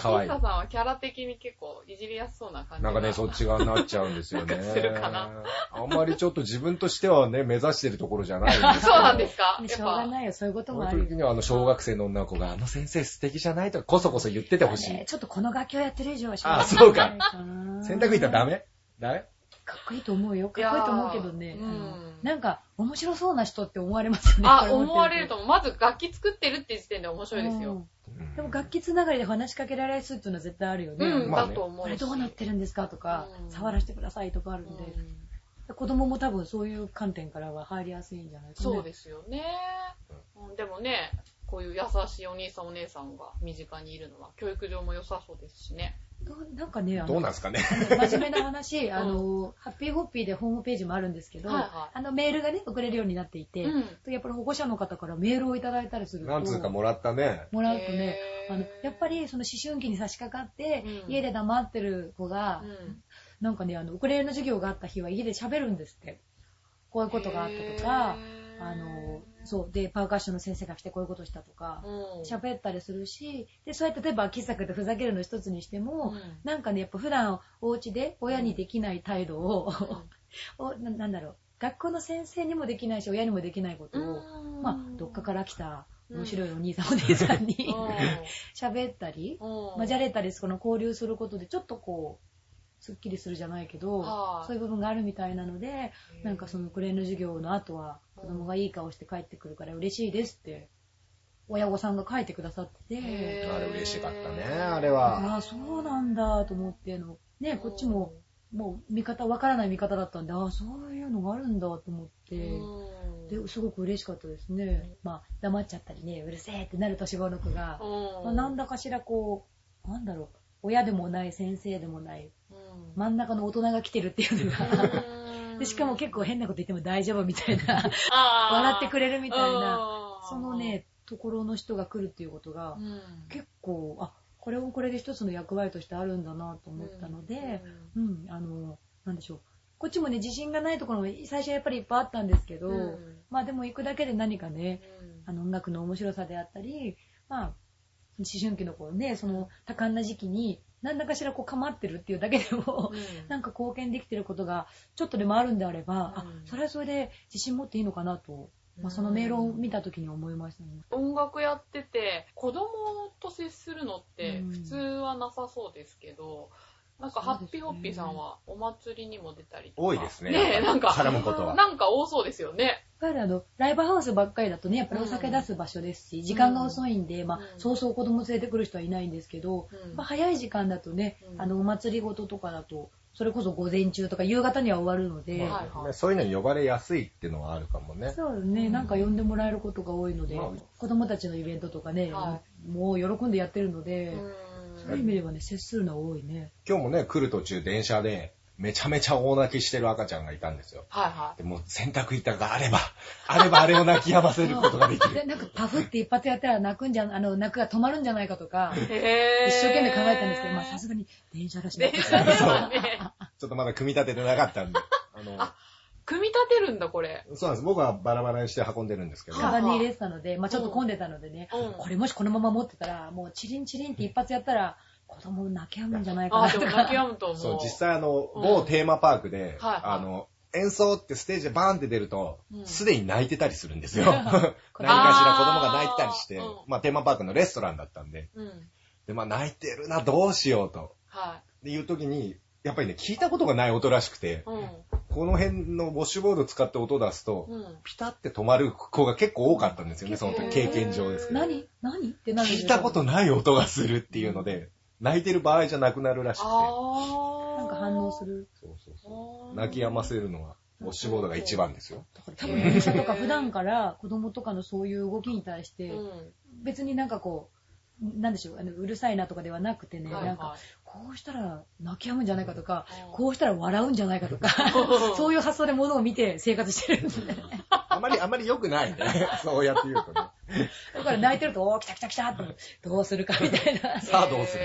か、秋下さんはキャラ的に結構いじりやすそうな感じが。なんかね、そっち側になっちゃうんですよね。なんかするかな。あんまりちょっと自分としてはね、目指してるところじゃないんですそうなんですか？しょうがないよ、そういうこともある時にはあの小学生の女の子が、あの先生素敵じゃないとか、こそこそ言っててほしい。ね。ちょっとこの楽器をやってる以上はしあそうか。な洗濯板ダメダメ？かっこいいと思うよ。かっこいいと思うけどね。うん。なんか、面白そうな人って思われますよね。あ、思われると思う。まず楽器作ってるって時点で面白いですよ。うんでも楽器つながりで話しかけられるっていうのは絶対あるよね。うん、だと思うし。これどうなってるんですかとか、うん触らせてくださいとかあるんで、子供も多分そういう観点からは入りやすいんじゃないかな。そうですよね。うんでもね、こういう優しいお兄さんお姉さんが身近にいるのは教育上も良さそうですしね。なんかね、あのどうなんすかね。真面目な話、あの、ハッピーホッピーでホームページもあるんですけど、はいはい。あのメールがね、送れるようになっていて、うん。やっぱり保護者の方からメールをいただいたりすると、なんつうかもらったね。もらうとねあの、やっぱりその思春期に差し掛かって、うん。家で黙ってる子が、うん。なんかね、あの、ウクレレの授業があった日は家で喋るんですって。こういうことがあったとか、あの、そう、で、パーカッションの先生が来てこういうことしたとか、うん。喋ったりするし、で、そうやって例えば、喫茶でふざけるの一つにしても、うん。なんかね、やっぱ普段お家で親にできない態度を、うん。おななんだろう、学校の先生にもできないし、親にもできないことを、うん。まあ、どっかから来た面白いお兄さんお姉さんにうん。喋ったり、うん。まあ、じゃれたり、この交流することで、ちょっとこう、すっきりするじゃないけど、はいそういう部分があるみたいなので、なんかそのクレーンの授業の後は、子供がいい顔して帰ってくるから嬉しいですって、親御さんが書いてくださってて、あれ嬉しかったね、あれは。ああ、そうなんだと思っての、ね、こっちも、もう見方、わからない見方だったんで、ああ、そういうのがあるんだと思って、うん。で、すごく嬉しかったですね。まあ、黙っちゃったりね、うるせえってなる年頃の子が、うん。まあ、なんだかしらこう、なんだろう、親でもない、先生でもない、うん真ん中の大人が来てるっていうのが、うん。でしかも結構変なこと言っても大丈夫みたいな、笑ってくれるみたいな、うん。そのね、ところの人が来るっていうことが、うん。結構、あ、これもこれで一つの役割としてあるんだなと思ったので、うん、あの、なんでしょう。こっちもね、自信がないところも最初はやっぱりいっぱいあったんですけど、うん。まあでも行くだけで何かね、うん。あの音楽の面白さであったり、まあ、思春期の子ね、その多感な時期に、何らかしらこう構ってるっていうだけでも、うんなんか貢献できてることがちょっとでもあるんであれば、あうん、それはそれで自信持っていいのかなと、まあ、そのメールを見た時に思いましたね。音楽やってて子供と接するのってうん普通はなさそうですけど、なんかハッピーホッピーさんはお祭りにも出たりとか多いですね。ねえなんか絡むことは。なんか多そうですよね。やっぱりあの、ライブハウスばっかりだとね、やっぱりお酒出す場所ですし、時間が遅いんで、まあ、うんそうそう子供連れてくる人はいないんですけど、うん。まあ、早い時間だとね、うん。あの、お祭りごととかだと、それこそ午前中とか夕方には終わるので、はいはい。ねそういうのに呼ばれやすいっていうのはあるかもね。そうね、なんか呼んでもらえることが多いので、まあ。子供たちのイベントとかね、はもう喜んでやってるので、うん。そういう意味ではね、接するのは多いね。今日もね、来る途中電車で、めちゃめちゃ大泣きしてる赤ちゃんがいたんですよ。はいはでもう洗濯板があれば、あればあれを泣き止ませることができで、る。なんかパフって一発やったら泣くんじゃ、あの、泣くが止まるんじゃないかとか、一生懸命考えたんですけど、まあさすがに電車だしな電車ではね。ちょっとまだ組み立ててなかったんで。あの、組み立てるんだ、これ。そうなんです。僕はバラバラにして運んでるんですけど。カバンに入れてたので、まあちょっと混んでたのでね、うんこれもしこのまま持ってたら、もうチリンチリンって一発やったら、子供泣き止むんじゃないかあー、なとか。でも泣き止むと思う。そう、実際あの、うん某テーマパークで、あの、演奏ってステージでバーンって出るとう、んすでに泣いてたりするんですよ。何かしら子供が泣いてたりしてあーうん、まあテーマパークのレストランだったんで、うん。で、まあ泣いてるな、どうしようと。はで、いう時に、やっぱりね、聞いたことがない音らしくてい。、うん。この辺のウォッシュボード使って音出すと、うん。ピタって止まる子が結構多かったんですよね、その時経験上ですけど。何？何？ってなるんです聞いたことない音がするっていうので、泣いてる場合じゃなくなるらしくて。あー。なんか反応す。る。そうそうそう。泣き止ませるのは、ウォッシュボードが一番ですよ。多分電車とか普段から子供とかのそういう動きに対して、うん。別になんかこう、なんでしょう、あのうるさいなとかではなくてね、はいはいなんか、こうしたら泣き止むんじゃないかとかうん、こうしたら笑うんじゃないかとか、そういう発想で物を見て生活してるんで、ね、あまり、あまり良くないね。そうやって言うとね。だから泣いてると、おー、来た来た来たって、どうするかみたいな、さあどうする？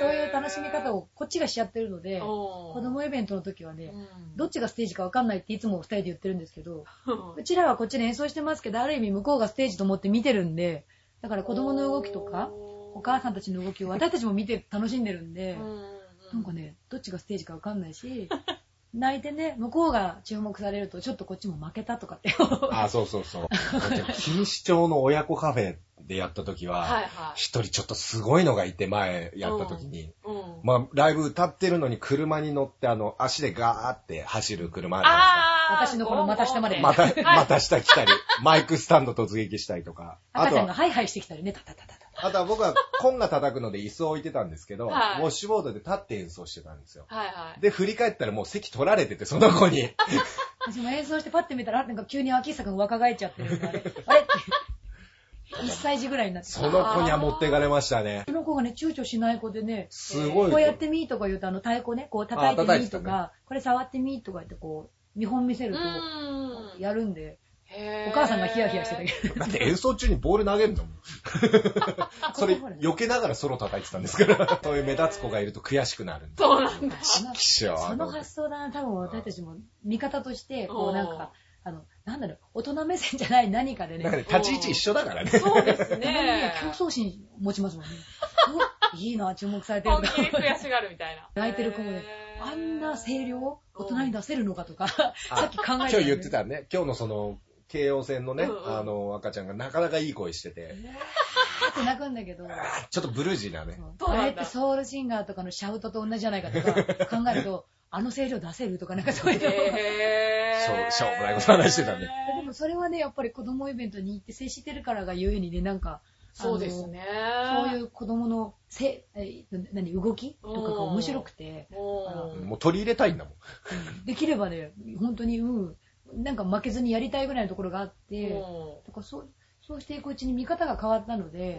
そういう楽しみ方をこっちがしちゃってるので、子子供イベントの時はね、うん。どっちがステージかわかんないっていつも二人で言ってるんですけど、うん。うちらはこっちで演奏してますけど、ある意味向こうがステージと思って見てるんで、だから子供の動きとか、お母さんたちの動きを私たちも見て楽しんでるんで、なんかね、どっちがステージかわかんないし、泣いてね、向こうが注目されると、ちょっとこっちも負けたとかって。あ、そうそうそう。錦糸町の親子カフェでやった時は、はいはい。一人ちょっとすごいのがいて、前やった時に。うん。まあ、ライブ歌ってるのに車に乗って、あの、足でガーって走る車あるじゃないですか。私のこの股下までまた、はいまた下来たり、マイクスタンド突撃したりとか。あとは、赤ちゃんがハイハイしてきたりね、タタタタタ。あとは僕はコンガ叩くので椅子を置いてたんですけど、はいウォッシュボードで立って演奏してたんですよ。はいはい。で、振り返ったらもう席取られてて、その子に。私も演奏してパッて見たら、なんか急に秋久くん若返っちゃってるあれ あれって。1歳児ぐらいになって。その子には持っていかれましたね。その子がね、躊躇しない子でね、すごい。こうやってみーとか言うと、あの太鼓ね、こう叩いてみーとか、これ触ってみーとか言ってこう、見本見せると、うん。やるんで、お母さんがヒヤヒヤしてたけど。だって演奏中にボール投げるんだもん。それ、避けながらソロ叩いてたんですから。そういう目立つ子がいると悔しくなる。そうなんだ。きしょその発想だな、多分私たちも味方として、こうなんか、あの、なんだろう、大人目線じゃない何かでね、ね、立ち位置一緒だからね。そうですねね。競争心持ちますもんね。おいいな、注目されてる本気に悔しがるみたいな。泣いてる子もねあんな声量、大人に出せるのかとか、さっき考えた、今日言って。たね。今日のその、京王線のね、うんうん。あの、赤ちゃんがなかなかいい声してて、って泣くんだけど、ちょっとブルージーなね。あれってソウルシンガーとかのシャウトと同じじゃないかとか考えると、あの声量出せるとかなんかそういう。の。へー。しょうしょうもないこと話してたねで。もそれはね、やっぱり子供イベントに行って接してるからがゆえにね、なんか、そうですね。そういう子供のせ、え何、動きとかが面白くて、ももう取り入れたいんだもん。できればね、本当に、うん、なんか負けずにやりたいぐらいのところがあって、だからそうそうしていくうちに見方が変わったので、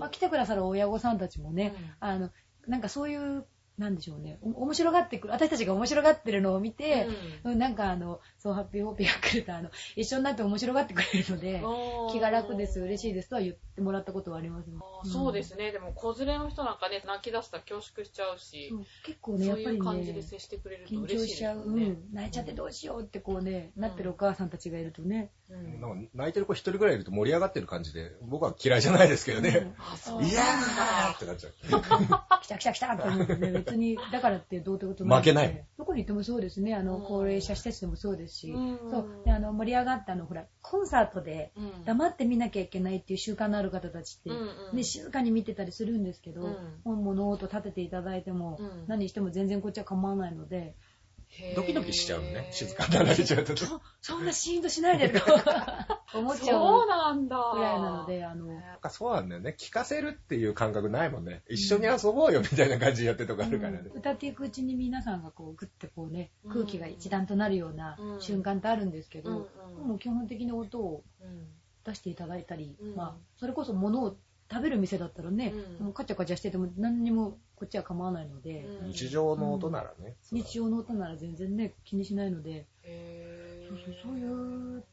まあ、来てくださる親御さんたちもね、あの、なんかそういう、なんでしょうね、お面白がってくる、私たちが面白がってるのを見て、うん。なんかあの、そう、ハッピーホッピーが来ると、あの、一緒になって面白がってくれるので、気が楽です、嬉しいですとは言ってもらったことはありますね。あーそうですね。でも、子連れの人なんかね、泣き出したら恐縮しちゃうしそ、う結構ね、やっぱりいう感じでね、接してくれると緊嬉しいです張しちゃう。うん、泣いちゃってどうしようってこうね、なってるお母さんたちがいるとね、うん。なんか泣いてる子一人ぐらいいると盛り上がってる感じで、僕は嫌いじゃないですけどね。あ、そう。いやーってなっちゃう。来た来た来たって思ってね、別に、だからってどうってこと負けない。どこに行ってもそうですね、あの、うん。高齢者施設でもそうですし、うん。そう、であの、盛り上がったあの、ほら、コンサートでうん。黙って見なきゃいけないっていう習慣のある方たちって、うんうん。ね、静かに見てたりするんですけど、うん。本物音立てていただいても、うん。何しても全然こっちは構わないので、ドキドキしちゃうのね。静かになられちゃうと。そそんなシーンとしないでと 思っちゃそううなんだ。ぐらいなので、あの、なんかそうなんだよね。聞かせるっていう感覚ないもんね。一緒に遊ぼうよみたいな感じでやってるとこあるからね。うん歌っていくうちに皆さんがこうグッてこうねうん空気が一段となるようなうん瞬間ってあるんですけど、うんうんもう基本的に音をうん出していただいたり、うんまあ、それこそ物を食べる店だったらね、うんもうカチャカチャしてても何にもこっちは構わないので、うん。日常の音ならね。日常の音なら全然ね気にしないので、へそうーそうそういう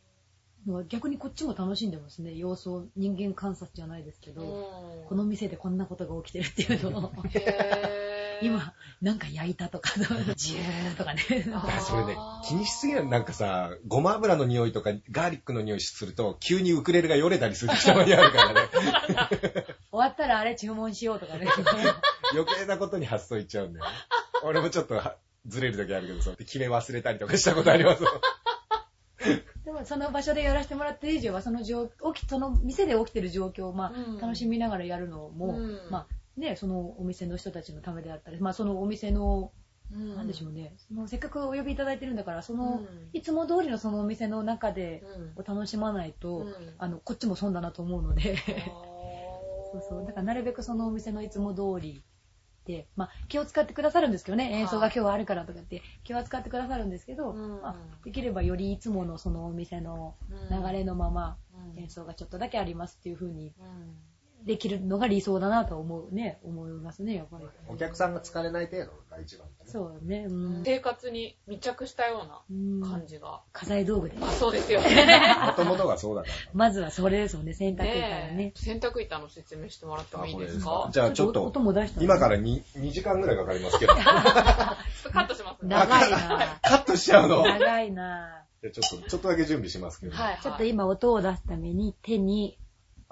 のは逆にこっちも楽しんでますね。様子を人間観察じゃないですけど、うん。この店でこんなことが起きてるっていうのを。へー。今なんか焼いたとかジューとかね。だからそれね、気にしすぎるなんかさ、ごま油の匂いとかガーリックの匂いすると、急にウクレレがよれたりするたまにあるからね。終わったらあれ注文しようとかね。余計なことに発想いっちゃうんだよね。俺もちょっとはずれる時あるけど、そう決め忘れたりとかしたことあります。でもその場所でやらせてもらってる以上はその状起きその店で起きてる状況を、まあうん。楽しみながらやるのも、うん。まあね、そのお店の人たちのためであったり、まあ、そのお店の、うん。なんでしょうね。そのせっかくお呼びいただいてるんだからその、うん。いつも通りのそのお店の中でうん。お楽しまないと、うん。あのこっちも損だなと思うのでそうそう。だからなるべくそのお店のいつも通りで、まあ、気を使ってくださるんですけどね。演奏が今日はあるからとかって気は使ってくださるんですけど、うんまあ、できればよりいつものそのお店の流れのまま演奏がちょっとだけありますっていう風にうんできるのが理想だなと思うね思いますねやっぱりお客さんが疲れない程度が一番だね。そうねうん、生活に密着したよううんな感じが。家財道具であ、そうですよね。もともとがそうだから。まずはそれですもんね洗濯板のねねえ洗濯板の説明してもらってもいいですか？れじゃあちょっと音も出したの今から 2, 2時間ぐらいかかりますけど。ちょっとカットしますね。長いなカットしちゃうの。長いなあちょっと、ちょっとだけ準備しますけど。はい。ちょっと今音を出すために手に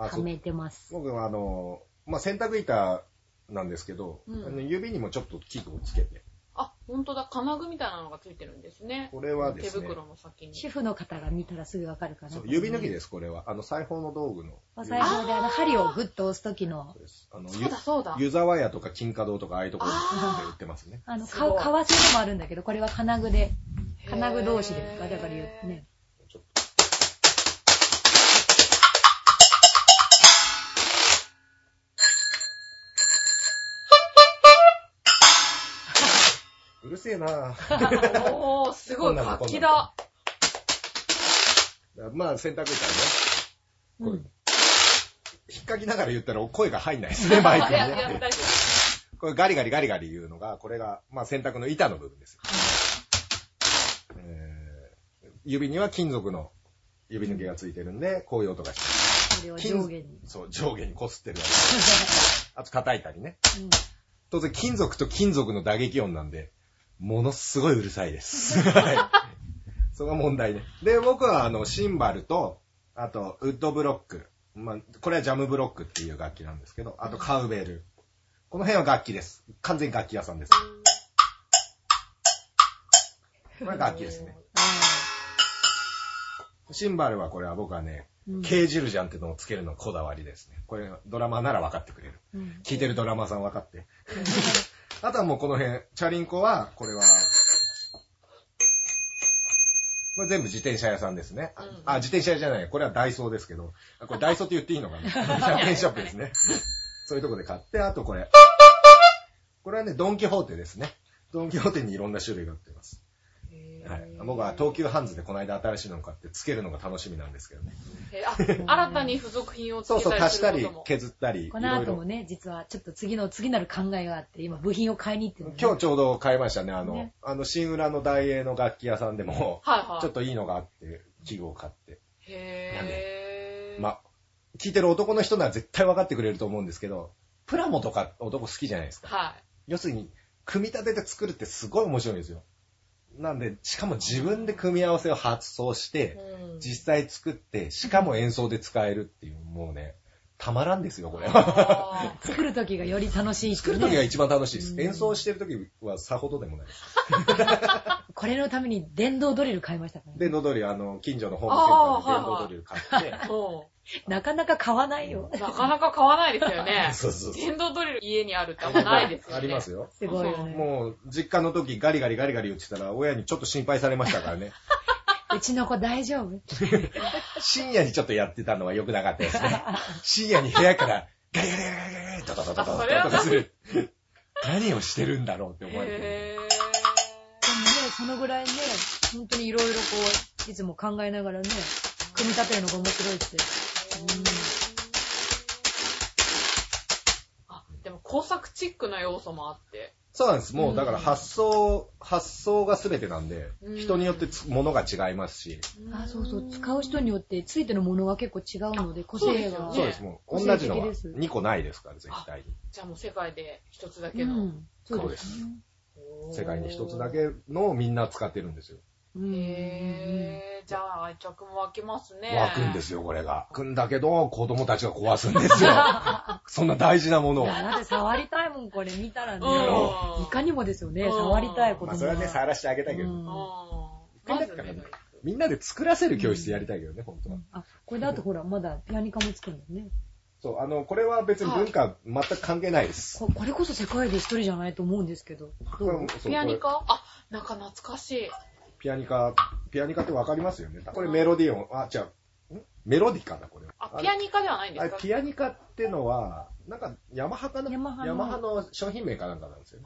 はめてます僕はあの、まあ、洗濯板なんですけど、うんあの指にもちょっと器具をつけて。あ、本当だ。金具みたいなのがついてるんですね。これはですね、手袋の先に。主婦の方が見たらすぐわかるかなそう指抜きです、これは。あの、裁縫の道具の。お裁縫であの針をグッと押す時のそうです。あの、そうだそうだ。ゆ湯沢屋とか金華堂とかああいうところで売ってますね。あの、すごいか革製のもあるんだけど、これは金具で、金具同士でガチャガチャ言ってね。うるせえなぁ。おー、すごい。こんなの楽器だ。まあ、洗濯板ね。うん引っかきながら言ったら声が入んないですね、マイクにね。これガリガリガリガリ言うのが、これが、まあ洗濯の板の部分ですよ。えー指には金属の指抜きがついてるんで、こういう音がします。これを上下に。そう、上下に擦ってるやつ。あと叩いたりね。うん当然金属と金属の打撃音なんで、ものすごいうるさいです。はい。そこが問題ね。で、僕はあの、シンバルと、あと、ウッドブロック。まあ、これはジャムブロックっていう楽器なんですけど、あとカウベル。この辺は楽器です。完全に楽器屋さんです。これは楽器ですね。シンバルはこれは僕はね、うんケージルジャンっていうのをつけるのこだわりですね。これドラマーなら分かってくれる。うん聞いてるドラマーさん分かって。あとはもうこの辺、チャリンコは、これは、これ全部自転車屋さんですね。うんあ、自転車屋じゃない。これはダイソーですけど。あこれダイソーって言っていいのかな ?100 円ショップですね。そういうとこで買って、あとこれ。これはね、ドンキホーテですね。ドンキホーテにいろんな種類が売ってます。夫。はい、僕は東急ハンズでこの間新しいのを買ってつけるのが楽しみなんですけどね。えーあ、新たに付属品をつそうそう、けたり足したり。削ったり。この後もね、実はちょっと次の、次なる考えがあって、今部品を買いに行ってるのね今日ちょうど買いましたね。あの、ねあの、新浦の大英の楽器屋さんでも、はいはい。ちょっといいのがあって、器具を買って。へー。まあ、聞いてる男の人なら絶対分かってくれると思うんですけど、プラモとか男好きじゃないですか。は要するに、組み立てて作るってすごい面白いんですよ。なんで、しかも自分で組み合わせを発想しい。て、うん実際作って、しかも演奏で使えるっていう、もうね、たまらんですよ、これ 作る時がより楽しいね作る時が一番楽しいです。うん演奏してる時はさほどでもないです。これのために電動ドリル買いましたからね。電動ドリル、あの、近所のホームセンターで電動ドリル買って、なかなか買わないよ。なかなか買わないですよね。そうそう電動ドリル家にあるってあんまないですよね。ありますよ。すごいよね。もう、実家の時ガリガリガリガリ言ってたら、親にちょっと心配されましたからね。うちの子大丈夫深夜にちょっとやってたのは良くなかったですね。深夜に部屋からガリガリガリガリガリドドガリガリガリする。何をしてるんだろうって思われて。でもね、そのぐらいね、本当にいろいろこう、いつも考えながらね、組み立てるのが面白いって。あ、でも工作チックな要素もあって。そうなんです。もうだから発想、発想が全てなんでう、ん人によってつ物が違いますし、うんあ、そうそう、使う人によってついてるものは結構違うので、個そう性が。そうです。もう同じのは的です2個ないですから、絶対に。じゃあもう世界で一つだうけの。ん、そうですね。世界に一つだけのをみんな使ってるんですよ。うんへー、じゃあ愛着も湧きますね。湧くんですよ、これが。湧くんだけど、子供たちが壊すんですよ。そんな大事なものを。いやだって触りたいもん、これ見たらね。うんいかにもですよね、うん触りたい子供まあ、それはね、触らせてあげたいけど、うんうん。一回だからねみんなで作らせる教室やりたいけどね、本当は。あ、これだとほら、まだピアニカもつくんだよね。そう、あの、これは別に文化全く関係ないです。ここれこそ世界で一人じゃないと思うんですけど。ピアニこカあ、なんか懐かしい。れピアニカ、ピアニカってわかりますよね？これメロディオン、あ、違う。ん？メロディカだ、これ。あ、ピアニカではないんですか？ピアニカってのは、なんか、ヤマハかなヤマハのの商品名かなんかなんですよね。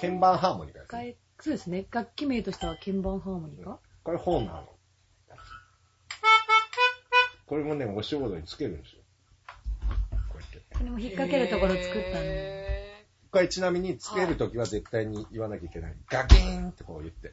鍵盤ハーモニカですね。そうですね。楽器名としては鍵盤ハーモニカ？これ本なの。これもね、お仕事につけるんですよ。こうやって。これも引っ掛けるところ作ったの。へこれちなみにつけるときは絶対に言わなきゃいけない。ガキーンってこう言って。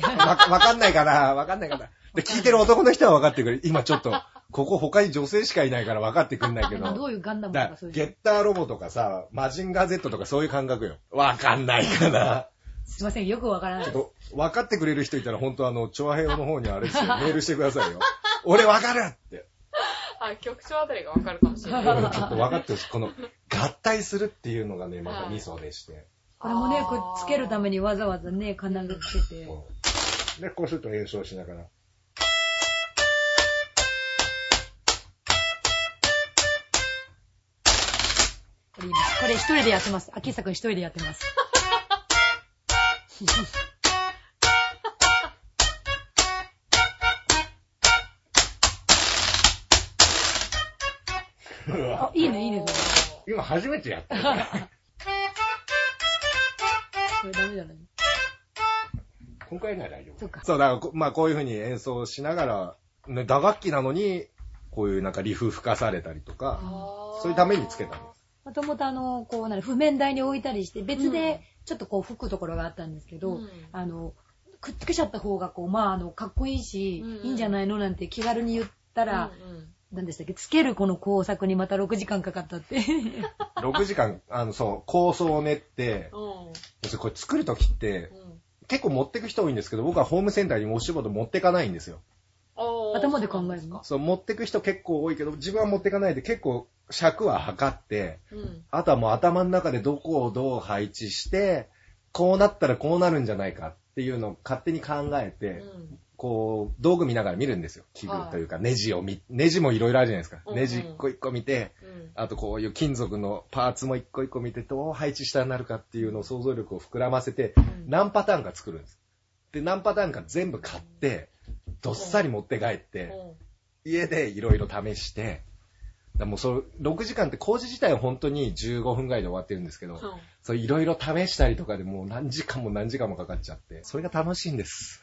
わわかんないかなわかんないかなで、聞いてる男の人は分かってくれる。今ちょっと、ここ他に女性しかいないから分かってくんないけど。どういうガンダムかそういう。ゲッターロボとかさ、マジンガー Z とかそういう感覚よ。分かんないかなすいません、よくわからないちょっ。と、分かってくれる人いたら本当あの、チョアヘヨの方にあれですよ、メールしてくださいよ。俺分かるって。ーあ、局長あたりがわかるかもしれない。うんちょっと分かってほしい。この、合体するっていうのがね、またミソでして。これもね、くっつけるためにわざわざね、金具つけて。で、こうすると演奏しながら。これ今これ一人でやってます。秋下くん一人でやってます。あ、いいね、いいね、そ今初めてやった。これダメじゃない？今回なら大丈夫。そうか。そう、だからこ、まあこういう風に演奏しながら、ね、打楽器なのに、こういうなんかリフ吹かされたりとか、そういうためにつけたんです。もともとあの、こうなる、譜面台に置いたりして、別でちょっとこう吹くところがあったんですけど、うん。あの、くっつけちゃった方がこう、まああの、かっこいいし、うん。いいんじゃないの？なんて気軽に言ったら、うんうん何でしたっけ、つけるこの工作にまた6時間かかったって。6時間、あの、そう、構想を練って、うん。要するにこれ作るときって、うん。結構持ってく人多いんですけど、僕はホームセンターにお仕事持ってかないんですよ。おー。頭で考えるの？そう、持ってく人結構多いけど、自分は持ってかないで結構尺は測って、うん。あとはもう頭の中でどこをどう配置して、こうなったらこうなるんじゃないかっていうのを勝手に考えて、うんこう、道具見ながら見るんですよ。器具というか、ネジを見、ネジもいろいろあるじゃないですか。うんネジ一個一個見て、うんあとこういう金属のパーツも一個一個見て、どう配置したらなるかっていうのを想像力を膨らませて、ん何パターンか作るんです。で、何パターンか全部買って、どっさり持って帰って、家でいろいろ試して、もうその6時間って工事自体は本当に15分ぐらいで終わってるんですけど、うんそういろいろ試したりとかでもう何時間も何時間もかかっちゃって、それが楽しいんです。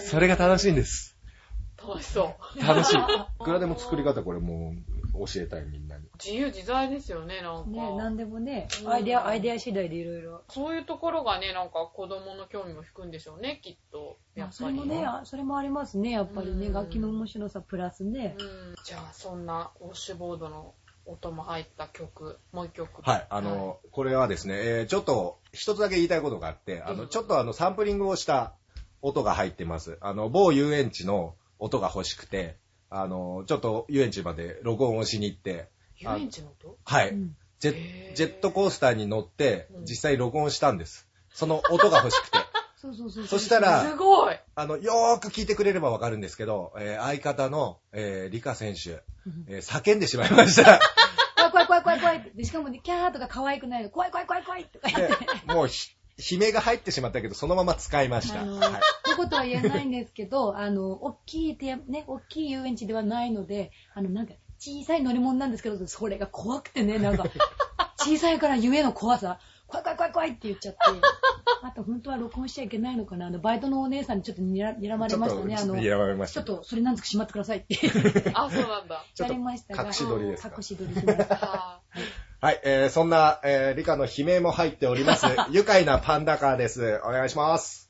それが楽しいんです。楽しそう。楽しい。いくらでも作り方これもう教えたいみんなに。自由自在ですよね、なんか。ね、なんでもねう、んアイデア、アイデア次第でいろいろ。そういうところがね、なんか子供の興味も引くんでしょうね、きっと。やっぱり。それもね、あそれもありますね、やっぱりね、うん楽器の面白さプラスね。うんじゃあ、そんなウォッシュボードの音も入った曲、もう一曲。はい、あの、これはですね、えーちょっと一つだけ言いたいことがあって、あの、うんちょっとあの、サンプリングをした音が入ってます。あの、某遊園地の音が欲しくて、あの、ちょっと遊園地まで録音をしに行って、遊園地の音？はい、うんジェジェットコースターに乗ってうん、実際録音したんです。その音が欲しくて。そうそうそう。そしたらすごい。あの、よーく聞いてくれればわかるんですけど、えー相方の、えー、リカ選手、うんえー叫んでしまいました。怖い怖い怖い怖い怖いしかもね、キャーとか可愛くないの。怖い怖い怖い怖いとか言って。でもうひ、悲鳴が入ってしまったけど、そのまま使いました。あの、はい。ということは言えないんですけど、あの、大きいて、ね、大きい遊園地ではないので、あの、なんか、小さい乗り物なんですけど、それが怖くてね、なんか、小さいからゆえの怖さ、怖い怖い怖い怖いって言っちゃって、あと本当は録音しちゃいけないのかな、あの、バイトのお姉さんにちょっとにら睨まれましたね、あの、やられました。ちょっとそれなんとかしまってくださいって。あ、そうなんだ。やりましたが、隠し撮りですか？隠し撮りしました。あはい、えー、そんな、えー、リカの悲鳴も入っております。愉快なパンダカーです。お願いします。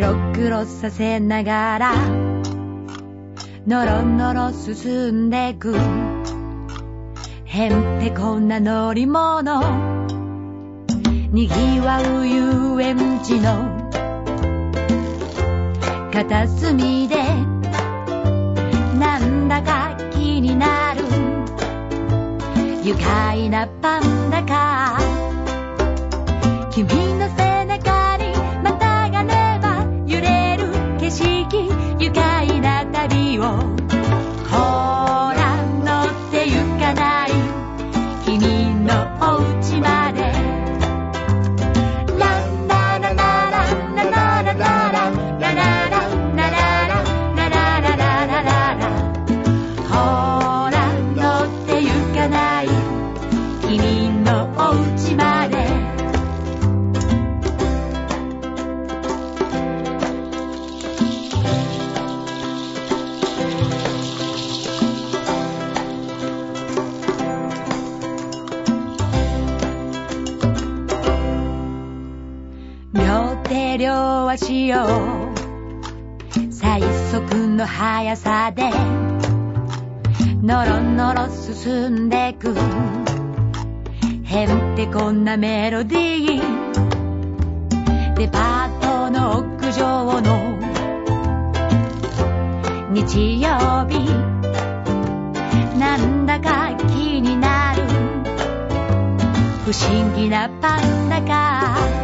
白黒させながらのろのろ進んでく。へんてこな乗り物。にぎわう遊園地の片隅でなんだか気になる。愉快なパンダカー君の背中両足を最速の速さでのろのろ進んでく。へんてこんなメロディー。デパートの屋上の日曜日。なんだか気になる。不思議なパンダか。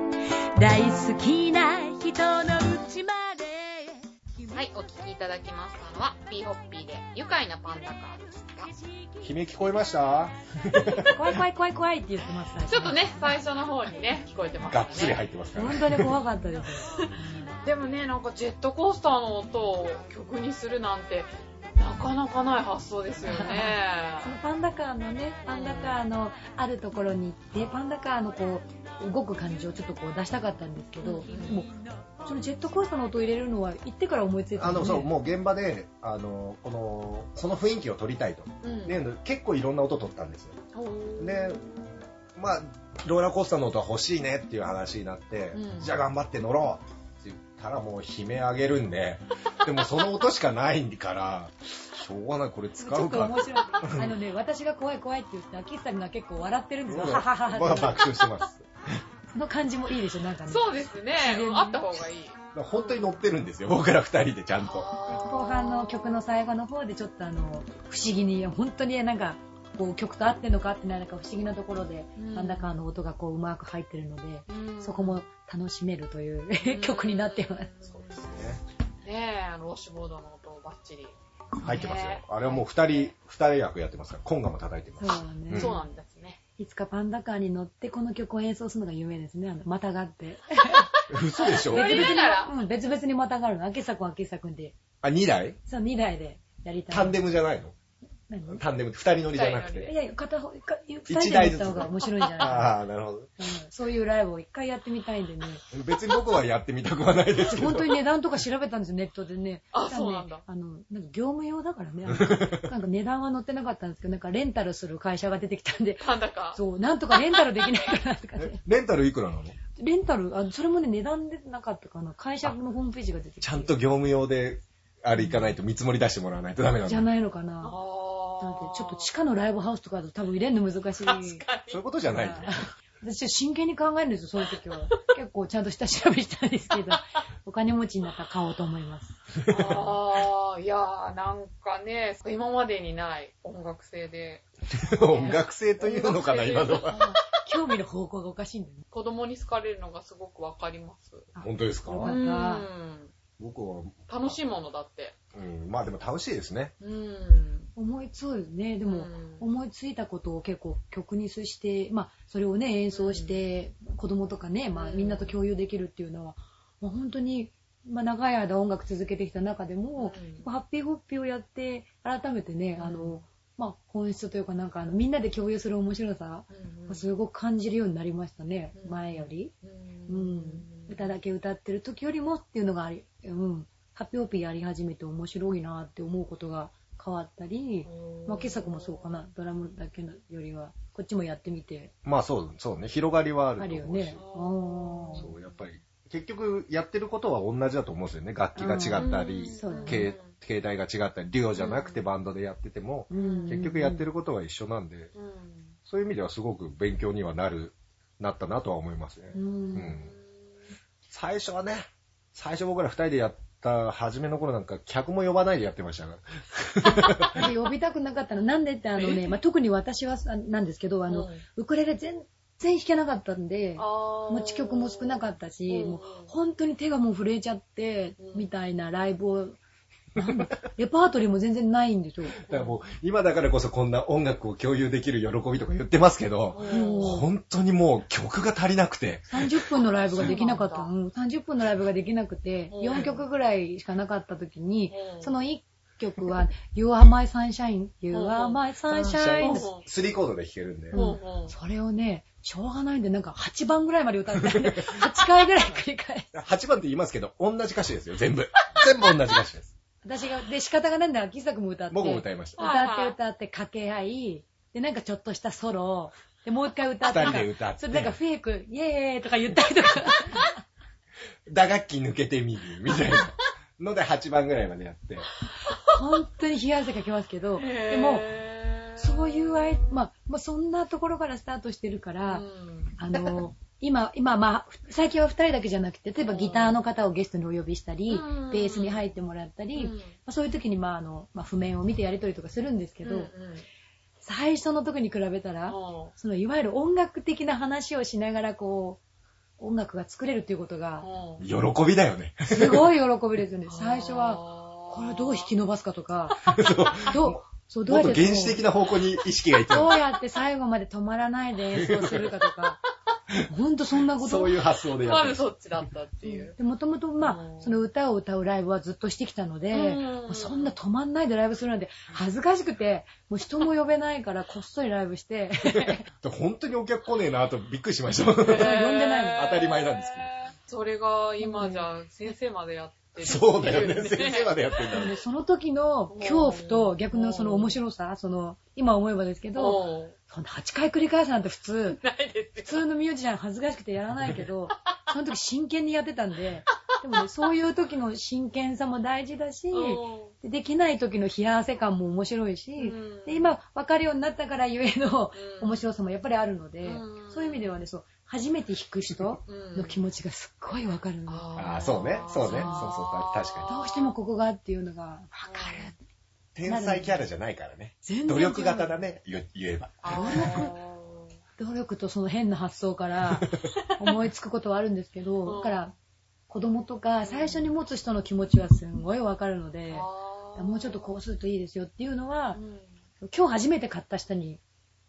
大好きな人の家まではい、お聞きいただきましたのは、ピーホッピーで愉快なパンダカーでした。悲鳴聞こえました？怖い怖い怖い怖いって言ってました。ちょっとね、最初の方にね、聞こえてましたね。がっつり入ってますからね。本当に怖かったです。でもね、なんかジェットコースターの音を曲にするなんて、なかなかない発想ですよね。そのパンダカーのね、パンダカーのあるところに行って、パンダカーのこう、動く感じをちょっとこう出したかったんですけど、うんもう、そのジェットコースターの音を入れるのは行ってから思いついたあの、んで、そう、もう現場で、あの、この、その雰囲気を撮りたいと。うんで、結構いろんな音撮ったんですよ。で、まあ、ローラーコースターの音は欲しいねっていう話になって、うんじゃあ頑張って乗ろうたらもう悲鳴あげるんで、でもその音しかないから、しょうがない、これ使ちょうかっと面白い。あのね、私が怖い怖いって言って、秋さんが結構笑ってるんですよ。僕ははははは爆笑してます。その感じもいいでしょ、なんかね。そうですねあった方がいい。本当に乗ってるんですよ、僕ら二人でちゃんと。後半の曲の最後の方でちょっとあの、不思議に、本当になんか、こう曲と合ってんのか合ってないのか不思議なところで、うんパンダカーの音がこううまく入ってるので、うんそこも楽しめるという曲になってます。そうですね。あの、ウォッシュボードの音バッチリ。入ってますよね。あれはもう二人、二人役やってますから、コンガも叩いてます。そうだね。うんそうなんですね。いつかパンダカーに乗ってこの曲を演奏するのが夢ですね。あの、またがって。嘘でしょ？乗りながらうん、別々にまたがるの。秋作は秋作で。あ、二台？そう、2台でやりたい。タンデムじゃないの？何タンデム二人乗りじゃなくて。いやいや、片方、か二一人で台ずつやった方が面白いんじゃないかな。ああ、なるほど。うんそういうライブを一回やってみたいんでね。別に僕はやってみたくはないですけど。本当に値段とか調べたんですよ、ネットでね。あそうなんだあの、なんか業務用だからね。なんか値段は載ってなかったんですけど、なんかレンタルする会社が出てきたんで、パンダか。そう、なんとかレンタルできないかなとか えね。レンタルいくらなの？レンタル、あそれもね、値段でなかったかな。会社のホームページが出てきて。ちゃんと業務用で、あれ行かないと見積もり出してもらわないとダメなんじゃだ。ないのかな。あちょっと地下のライブハウスとかだと多分入れるの難しい。確かそういうことじゃないと。私は真剣に考えるんですよ、そういう時は。結構ちゃんと下調べしたんですけど、お金持ちになったら買おうと思います。に。あー、いやー、なんかね、今までにない音楽性で、音楽性というのかな、今のは。興味の方向がおかしいんだよね。子供に好かれるのがすごくわかります。本当ですか？うん。僕は、楽しいものだって。うん、まあでも楽しいですね。うん。思いつ、そうですね。でも、うん思いついたことを結構曲にして、まあ、それをね、演奏して、子供とかね、まあ、うんみんなと共有できるっていうのは、まあ、本当に、まあ、長い間音楽続けてきた中でも、うんハッピーホッピーをやって、改めてね、あの、まあ、本質というかなんかあの、みんなで共有する面白さすごく感じるようになりましたね、うん前より。ううんん。歌だけ歌ってる時よりもっていうのがあり、うん。ハッピーホッピーやり始めて面白いなって思うことが変わったり、まあ、今朝もそうかな、ドラムだけのよりは、こっちもやってみて、まあそう、そうね、広がりはあるあと思うし。るよね。そう、やっぱり、結局やってることは同じだと思うんですよね。楽器が違ったり、そうだね。形形態が違ったり、デュオじゃなくてバンドでやってても、うん。結局やってることは一緒なんで、うん。そういう意味ではすごく勉強にはなる、なったなとは思いますね。ううん。ん。最初はね、最初僕ら二人でやった初めの頃なんか客も呼ばないでやってました。から。呼びたくなかったの？なんでってあのね、まあ、特に私はあなんですけど、あの、うんウクレレ全然弾けなかったんで、持ち曲も少なかったし、うん。もう本当に手がもう震えちゃって、うん。みたいなライブを、レパートリーも全然ないんですよ。だからもう、今だからこそこんな音楽を共有できる喜びとか言ってますけど、うん本当にもう曲が足りなくて、30分のライブができなかった。そううん、30分のライブができなくて、うん4曲ぐらいしかなかった時に、うんその1曲は、You are my sunshine, You うん are my う sunshine ん。3コードで弾けるんで、それをね、しょうがないんで、なんか8番ぐらいまで歌って、8回ぐらい繰り返す。8番って言いますけど、同じ歌詞ですよ、全部。全部同じ歌詞です。私が、で、仕方がないんだ、秋作も歌って。僕も歌いました。歌って歌って掛け合い、で、なんかちょっとしたソロ、で、もう一回歌って。二人で歌ってそれなんかフェイク、イエーイとか言ったりとか。打楽器抜けてみる、みたいなので8番ぐらいまでやって。本当に冷や汗かきますけど、でも、そういうあい、まあ、まあ、そんなところからスタートしてるから、うんあの、今、今、まあ、最近は二人だけじゃなくて、例えばギターの方をゲストにお呼びしたり、うん。ベースに入ってもらったり、うん。まあ、そういう時に、まあ、あの、まあ、譜面を見てやり取りとかするんですけど、うんうん。最初の時に比べたら、う。んその、いわゆる音楽的な話をしながら、こう、音楽が作れるっていうことが、う。ん喜びだよね。すごい喜びですよね。最初は、これをどう引き伸ばすかとか、どう、そう、どうやって原始的な方向に意識がいってるどうやって最後まで止まらないで演奏するかとか、ほんとそんなこと。そういう発想でやってる。まずそっちだったっていう。で、もともと、まあ、うんその歌を歌うライブはずっとしてきたので、そんな止まんないでライブするなんて恥ずかしくて、もう人も呼べないからこっそりライブして、本当にお客来ねえなとびっくりしました。呼んでないもん当たり前なんですけどそれが今じゃ先生までやってそうだよね。先生までやってんだその時の恐怖と逆のその面白さ、その、今思えばですけど、うん。そんな8回繰り返すなんて普通、ないです普通のミュージシャン恥ずかしくてやらないけど、その時真剣にやってたんで、でもね、そういう時の真剣さも大事だし、よ。でできない時の冷や汗感も面白いし、うん。で今分かるようになったからゆえのうん。面白さもやっぱりあるので、うん。そういう意味ではね、そう、初めて弾く人の気持ちがすっごい分かるの、ああ、そうね。そうね。そうそう。確かに。どうしてもここがっていうのが分かる。天才キャラじゃないからね。全然努力型だね、言言えば。努力とその変な発想から 思いつくことはあるんですけど、うんだから、子供とか最初に持つ人の気持ちはすんごいわかるので、もうちょっとこうするといいですよっていうのはう、ん今日初めて買った人に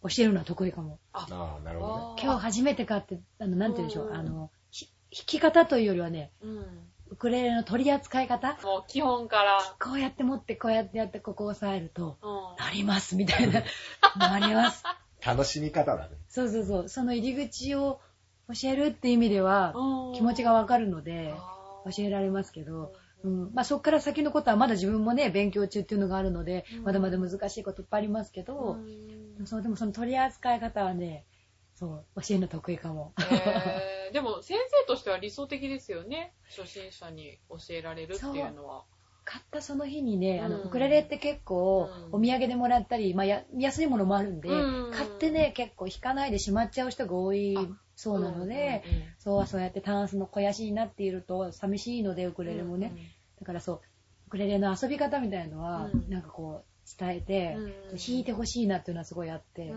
教えるのは得意かも。ああ、なるほど今日初めて買って、あの、なんて言うんでしょう、うん。あの、ひ弾き方というよりはね、うん。ウクレレの取り扱い方。もう基本から。こうやって持って、こうやってやって、ここを押さえると、うん。なります、みたいな。なります。楽しみ方だね。そうそうそう。その入り口を教えるって意味では、うん。気持ちがわかるので、教えられますけど、うん、まあそっから先のことはまだ自分もね、勉強中っていうのがあるので、うん。まだまだ難しいこといっぱいありますけど、うんそう、でもその取り扱い方はね、そう、教えるの得意かも。へー。でも先生としては理想的ですよね。初心者に教えられるっていうのは。買ったその日にね、あの、うん。ウクレレって結構、うん。お土産でもらったり、まあや、安いものもあるんで、うん。買ってね、結構弾かないでしまっちゃう人が多いあそうなので、うんうんうん。そう、やってタンスの肥やしになっていると寂しいので、ウクレレもね。だからそう、ウクレレの遊び方みたいのは、うん。なんかこう、伝えて、うん弾いてほしいなっていうのはすごいあって、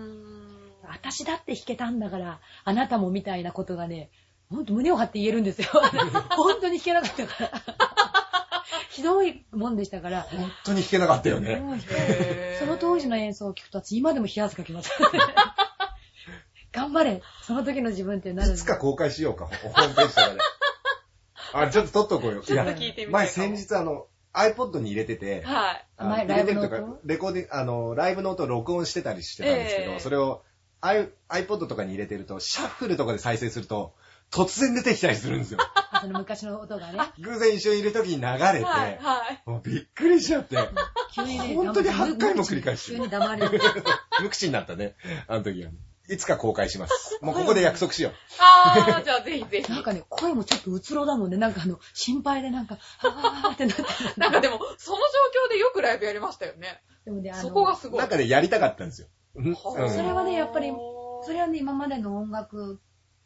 私だって弾けたんだから、あなたもみたいなことがね、ほんと胸を張って言えるんですよ。本当に弾けなかったから。ひどいもんでしたから、本当に弾けなかったよね。その当時の演奏を聞くと、私今でも冷や汗かきます。頑張れその時の自分ってなるんでいつか公開しようか、ホームページとかで。あ、ちょっと撮っとこうよ。ちょっと聞いてみたいかも前先日あの、iPod に入れてて、はい。入れてるとライブの音？か、レコーディあの、ライブの音を録音してたりしてたんですけど、ええそれを i- iPod とかに入れてると、シャッフルとかで再生すると、突然出てきたりするんですよ。その昔の音がね、偶然一緒にいる時に流れて、はい。はい。もうびっくりしちゃって、急にね、本当に黙8回も繰り返して急に黙る。無口になったね、あの時は。いつか公開します。もうここで約束しよう。あー、じゃあぜひぜひ。なんかね、声もちょっとうつろだもんね。なんかあの、心配でなんか、あーってなってる。なんかでも、その状況でよくライブやりましたよね。でもね、あの、そこがすごい。なんかね、やりたかったんですよ。それはねやっぱりそれはね、今までの音楽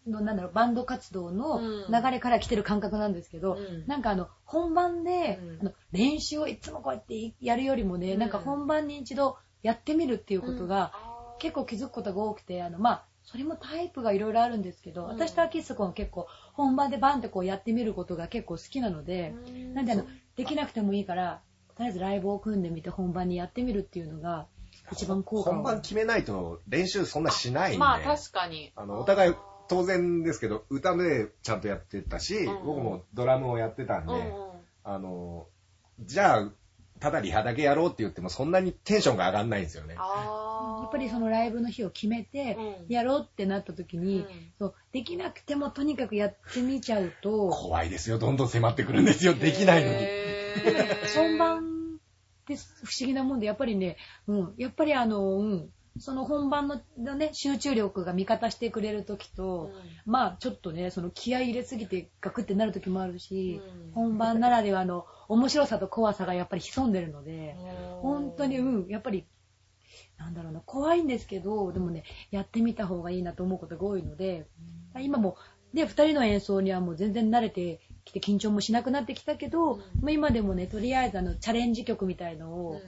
の、なんだろう、バンド活動のうん流れから来てる感覚なんですけど、うんなんかあの、本番で、うんあの練習をいつもこうやってやるよりもね、うんなんか本番に一度やってみるっていうことが、結構気づくことが多くて、あの、まあ、それもタイプがいろいろあるんですけど、うん。私とアキスコは結構本番でバンってこうやってみることが結構好きなので、うん。なんであの、できなくてもいいから、とりあえずライブを組んでみて本番にやってみるっていうのが、一番効果。を本番決めないと練習そんなしないんで。まあ確かに。あの、お互い当然ですけど、歌でちゃんとやってたし、うん。僕もドラムをやってたんで、うんうん。あの、じゃあ、ただリハだけやろうって言ってもそんなにテンションが上がんないんですよね。やっぱりそのライブの日を決めてうんやろうってなった時に、うんそうできなくてもとにかくやってみちゃうと怖いですよ。どんどん迫ってくるんですよ。できないのに。本番 って不思議なもんでやっぱりね、うん、やっぱりあの、うん、その本番ののね集中力が味方してくれる時と、まあちょっとねその気合い入れすぎてガクってなる時もあるし、うん。本番ならではの面白さと怖さがやっぱり潜んでるので、うん。本当に、うん、やっぱり、なんだろうな、怖いんですけど、でもね、やってみた方がいいなと思うことが多いので、今も、ね、二人の演奏にはもう全然慣れてきて緊張もしなくなってきたけど、うん。まあ今でもね、とりあえずあの、チャレンジ曲みたいのうん。を、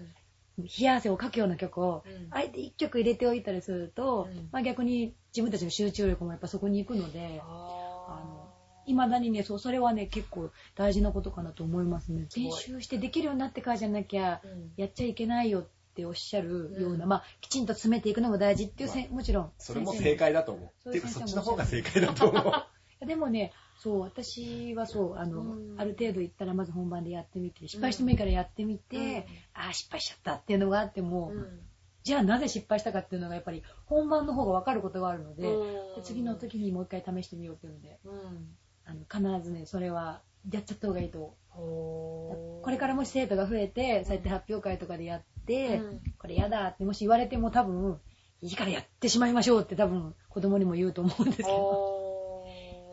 冷や汗をかくような曲を、うんあえて一曲入れておいたりすると、うんまあ逆に自分たちの集中力もやっぱそこに行くので、あの未だにね、そう、それはね、結構大事なことかなと思いますね。練習してできるようになってからじゃなきゃ、やっちゃいけないよっておっしゃるような、うんまあ、きちんと詰めていくのも大事っていうせ、まもちろん。それも正解だと思う。ていうか、そっちの方が正解だと思う。でもね、そう、私はそう、あの、うん。ある程度行ったらまず本番でやってみて、失敗してもいいからやってみて、うん。ああ、失敗しちゃったっていうのがあっても、うん。じゃあなぜ失敗したかっていうのがやっぱり本番の方が分かることがあるので、うん。で次の時にもう一回試してみようっていうので、うん。あの必ずね、それはやっちゃった方がいいと。これからもし生徒が増えて、そうやって発表会とかでやって、うん。これやだってもし言われても多分、いいからやってしまいましょうって多分子供にも言うと思うんですけど、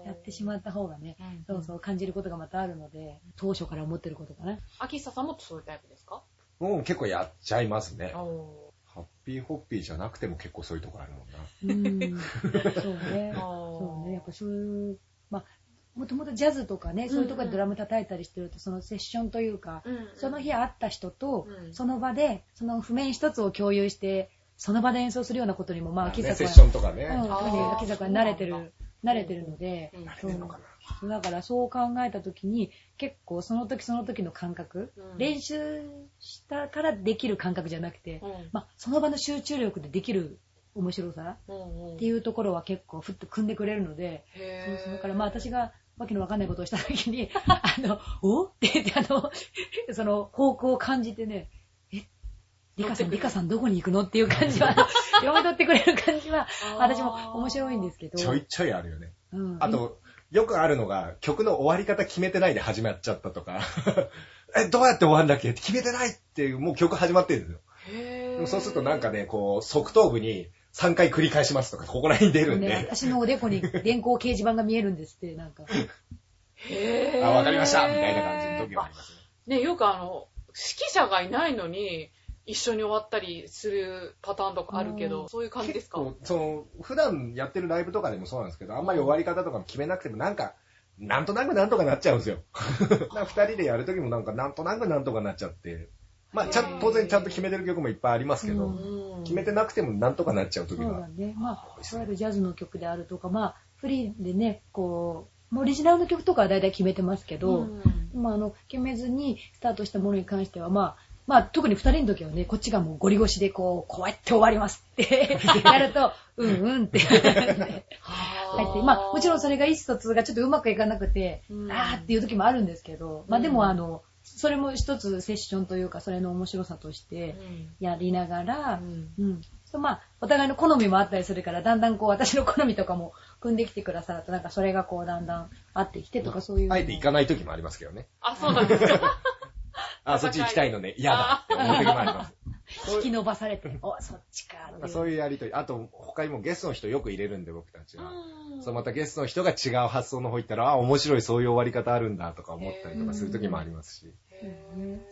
やってしまった方がね、うんそうそう感じることがまたあるので、当初から思ってることかな。秋下さんもそういうタイプですか？もう結構やっちゃいますね。おハッピーホッピーじゃなくても結構そういうとこあるもんな。うん。そうね。そうね。やっぱそういう、まあ、もともとジャズとかね、そういうところでドラム叩いたりしてると、そのセッションというか、その日会った人と、うんその場で、その譜面一つを共有して、その場で演奏するようなことにも、まあ、ね秋坂は、セッションとかね。うん、特に秋坂は慣れてる、慣れてるので、うん。そう慣れてるのかな。だからそう考えた時に、結構その時その時の感覚、うん。練習したからできる感覚じゃなくて、うん。まあ、その場の集中力でできる面白さうんうん。っていうところは結構ふっと組んでくれるので、そうだからまあ私がわけのわかんないことをした時に、あの、お？って言ってあの、その方向を感じてね、え、リカさん、リカさんどこに行くのっていう感じは、読み取ってくれる感じは、私も面白いんですけど。ちょいちょいあるよね。うん、あと、よくあるのが、曲の終わり方決めてないで始まっちゃったとか、え、どうやって終わるんだっけって決めてないっていう、もう曲始まってるんですよ。そうするとなんかね、こう、側頭部に3回繰り返しますとか、ここら辺に出るんね、で、私のおでこに電光掲示板が見えるんですって、なんか。へーあ、わかりましたみたいな感じの時はありますね。ね、よくあの、指揮者がいないのに、一緒に終わったりするパターンとかあるけど、うんそういう感じですか？結構その、普段やってるライブとかでもそうなんですけど、あんまり終わり方とかも決めなくても、なんか、なんとなくなんとかなっちゃうんですよ。二人でやるときもなんか、なんとなくなんとかなっちゃって、まあ、ちゃん当然ちゃんと決めてる曲もいっぱいありますけど、決めてなくてもなんとかなっちゃうときはそうだ。ね。まあ、いわゆるジャズの曲であるとか、まあ、フリーでね、こう、もうオリジナルの曲とかは大体決めてますけど、うんまあ、あの、決めずにスタートしたものに関しては、まあ、まあ、特に二人の時はね、こっちがもうゴリゴシでこう、こうやって終わりますって やると、うんうんって 入って、まあ、もちろんそれが意思疎通がちょっとうまくいかなくて、うんあーっていう時もあるんですけど、まあでうんもあの、それも一つセッションというか、それの面白さとしてやりながら、うん。そうまあ、お互いの好みもあったりするから、だんだんこう、私の好みとかも組んできてくださると、なんかそれがこう、だんだん合ってきてとか、そういう。あえて行かないときもありますけどね。あ、そうなんですか。あ、そっち行きたいのね、嫌だって思うもあります。引き伸ばされて、お、そっちか。なんかそういうやりとり、あと他にもゲストの人よく入れるんで僕たちは。うんそうまたゲストの人が違う発想の方行ったら、あ、面白いそういう終わり方あるんだとか思ったりとかするときもありますし。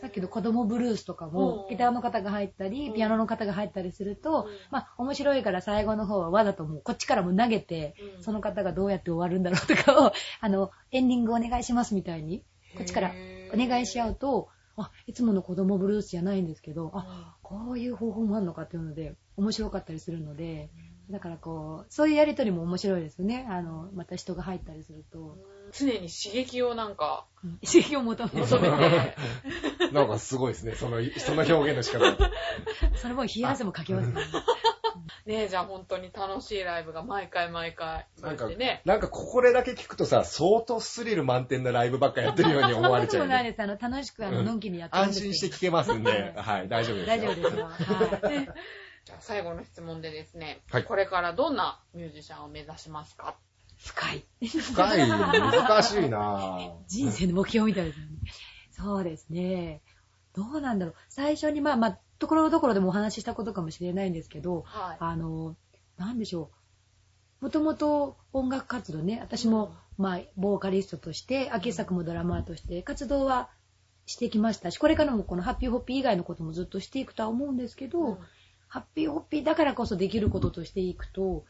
さっきの子供ブルースとかもう、ん。ギターの方が入ったり、うん。ピアノの方が入ったりすると、うん。まあ、面白いから最後の方はわざともう、こっちからも投げて、うん。その方がどうやって終わるんだろうとかを、あの、エンディングお願いしますみたいに、こっちからお願いし合うと、あ、いつもの子供ブルースじゃないんですけど、あ、こういう方法もあるのかっていうので、面白かったりするので、だからこう、そういうやりとりも面白いですよね。あの、また人が入ったりすると、常に刺激をなんかうん刺激を求め求めて、なんかすごいですね、その、その表現の仕方。それも冷や汗もかきますね。ねえ、じゃあ本当に楽しいライブが毎回毎回、なんかね、、なんかこれだけ聞くとさ、相当スリル満点なライブばっかやってるように思われちゃうそんなこともないんで。です。あの、楽しく、あの、うんのんきにやってるんです安心して聞けますんで、はい、大丈夫ですよ。大丈夫ですよ。はい。じゃあ最後の質問でですね、はいこれからどんなミュージシャンを目指しますか？深い。深い、難しいなぁ。人生の目標みたいですよね。そうですね。どうなんだろう。最初に、まあまあ、ところどころでもお話ししたことかもしれないんですけど、はい。あの、なんでしょう。もともと音楽活動ね、私も、まあ、ボーカリストとして、秋作もドラマーとして活動はしてきましたし、これからもこのハッピーホッピー以外のこともずっとしていくとは思うんですけど、うん。ハッピーホッピーだからこそできることとしていくと、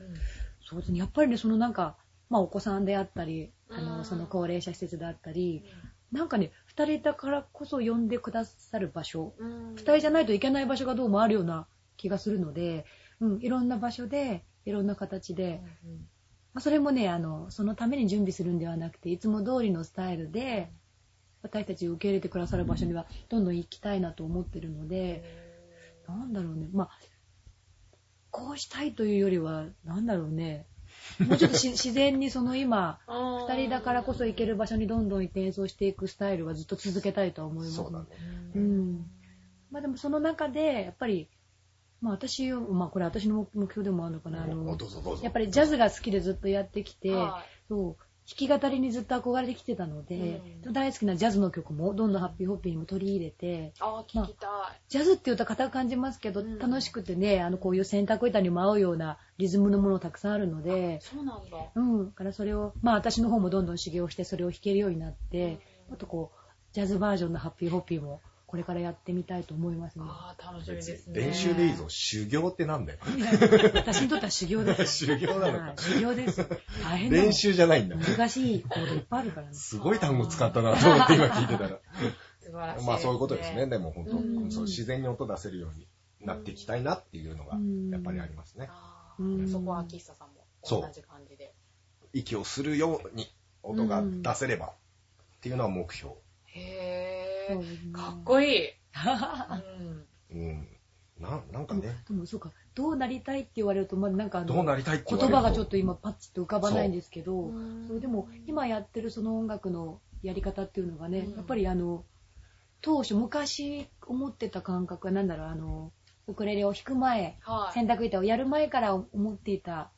そうですね、やっぱりね、そのなんか、まあお子さんであったり、あうん。の、その高齢者施設であったり、なんかね、二人だからこそ呼んでくださる場所、うん。二人じゃないといけない場所がどうもあるような気がするので、うん、いろんな場所で、いろんな形で、まあ、それもね、あの、そのために準備するんではなくて、いつも通りのスタイルで、私たちを受け入れてくださる場所には、どんどん行きたいなと思ってるので、なんだろうね、まあ、こうしたいというよりは、なんだろうね、もうちょっとし自然にその今、二人だからこそ行ける場所にどんどん行って演奏していくスタイルはずっと続けたいとは思います。そうだね。うん。まあでもその中で、やっぱり、まあ私を、まあこれ私の目標でもあるのかな、あおの。やっぱりジャズが好きでずっとやってきて、はそう、弾き語りにずっと憧れてきてたので、大好きなジャズの曲もどんどんハッピーホッピーにも取り入れて、ああ、聞きたい。ジャズって言うと硬く感じますけど、うん楽しくてね、あのこういう洗濯板にも合うようなリズムのものたくさんあるので、そうなんだ。うん、だからそれを、まあ私の方もどんどん修行してそれを弾けるようになって、もっとこう、ジャズバージョンのハッピーホッピーもこれからやってみたいと思いますね。ああ、楽しみですね。練習でいいぞ。修行ってなんだよ。私にとっては修行です。修行なのかはい。修行です。大変練習じゃないんだ。難しいコードいっぱいあるからね。すごい単語使ったなと思って今聞いてたら。素晴らしい。まあそういうことですね。。でも本当、うんそう自然に音出せるようになっていきたいなっていうのがうんやっぱりありますね。あうんーそこは秋久さんも同じ感じで。息をするように音が出せればっていうのは目標。へ。かっこいい。うんうん。な、なんかね、でもそうか、どうなりたいって言われると、まあなんかどうなりたい言葉がちょっと今パッチと浮かばないんですけど、うんそれでも今やってるその音楽のやり方っていうのがね、うんやっぱりあの、当初昔思ってた感覚はなんだろう、あの、ウクレレを弾く前、はい。洗濯板をやる前から思っていた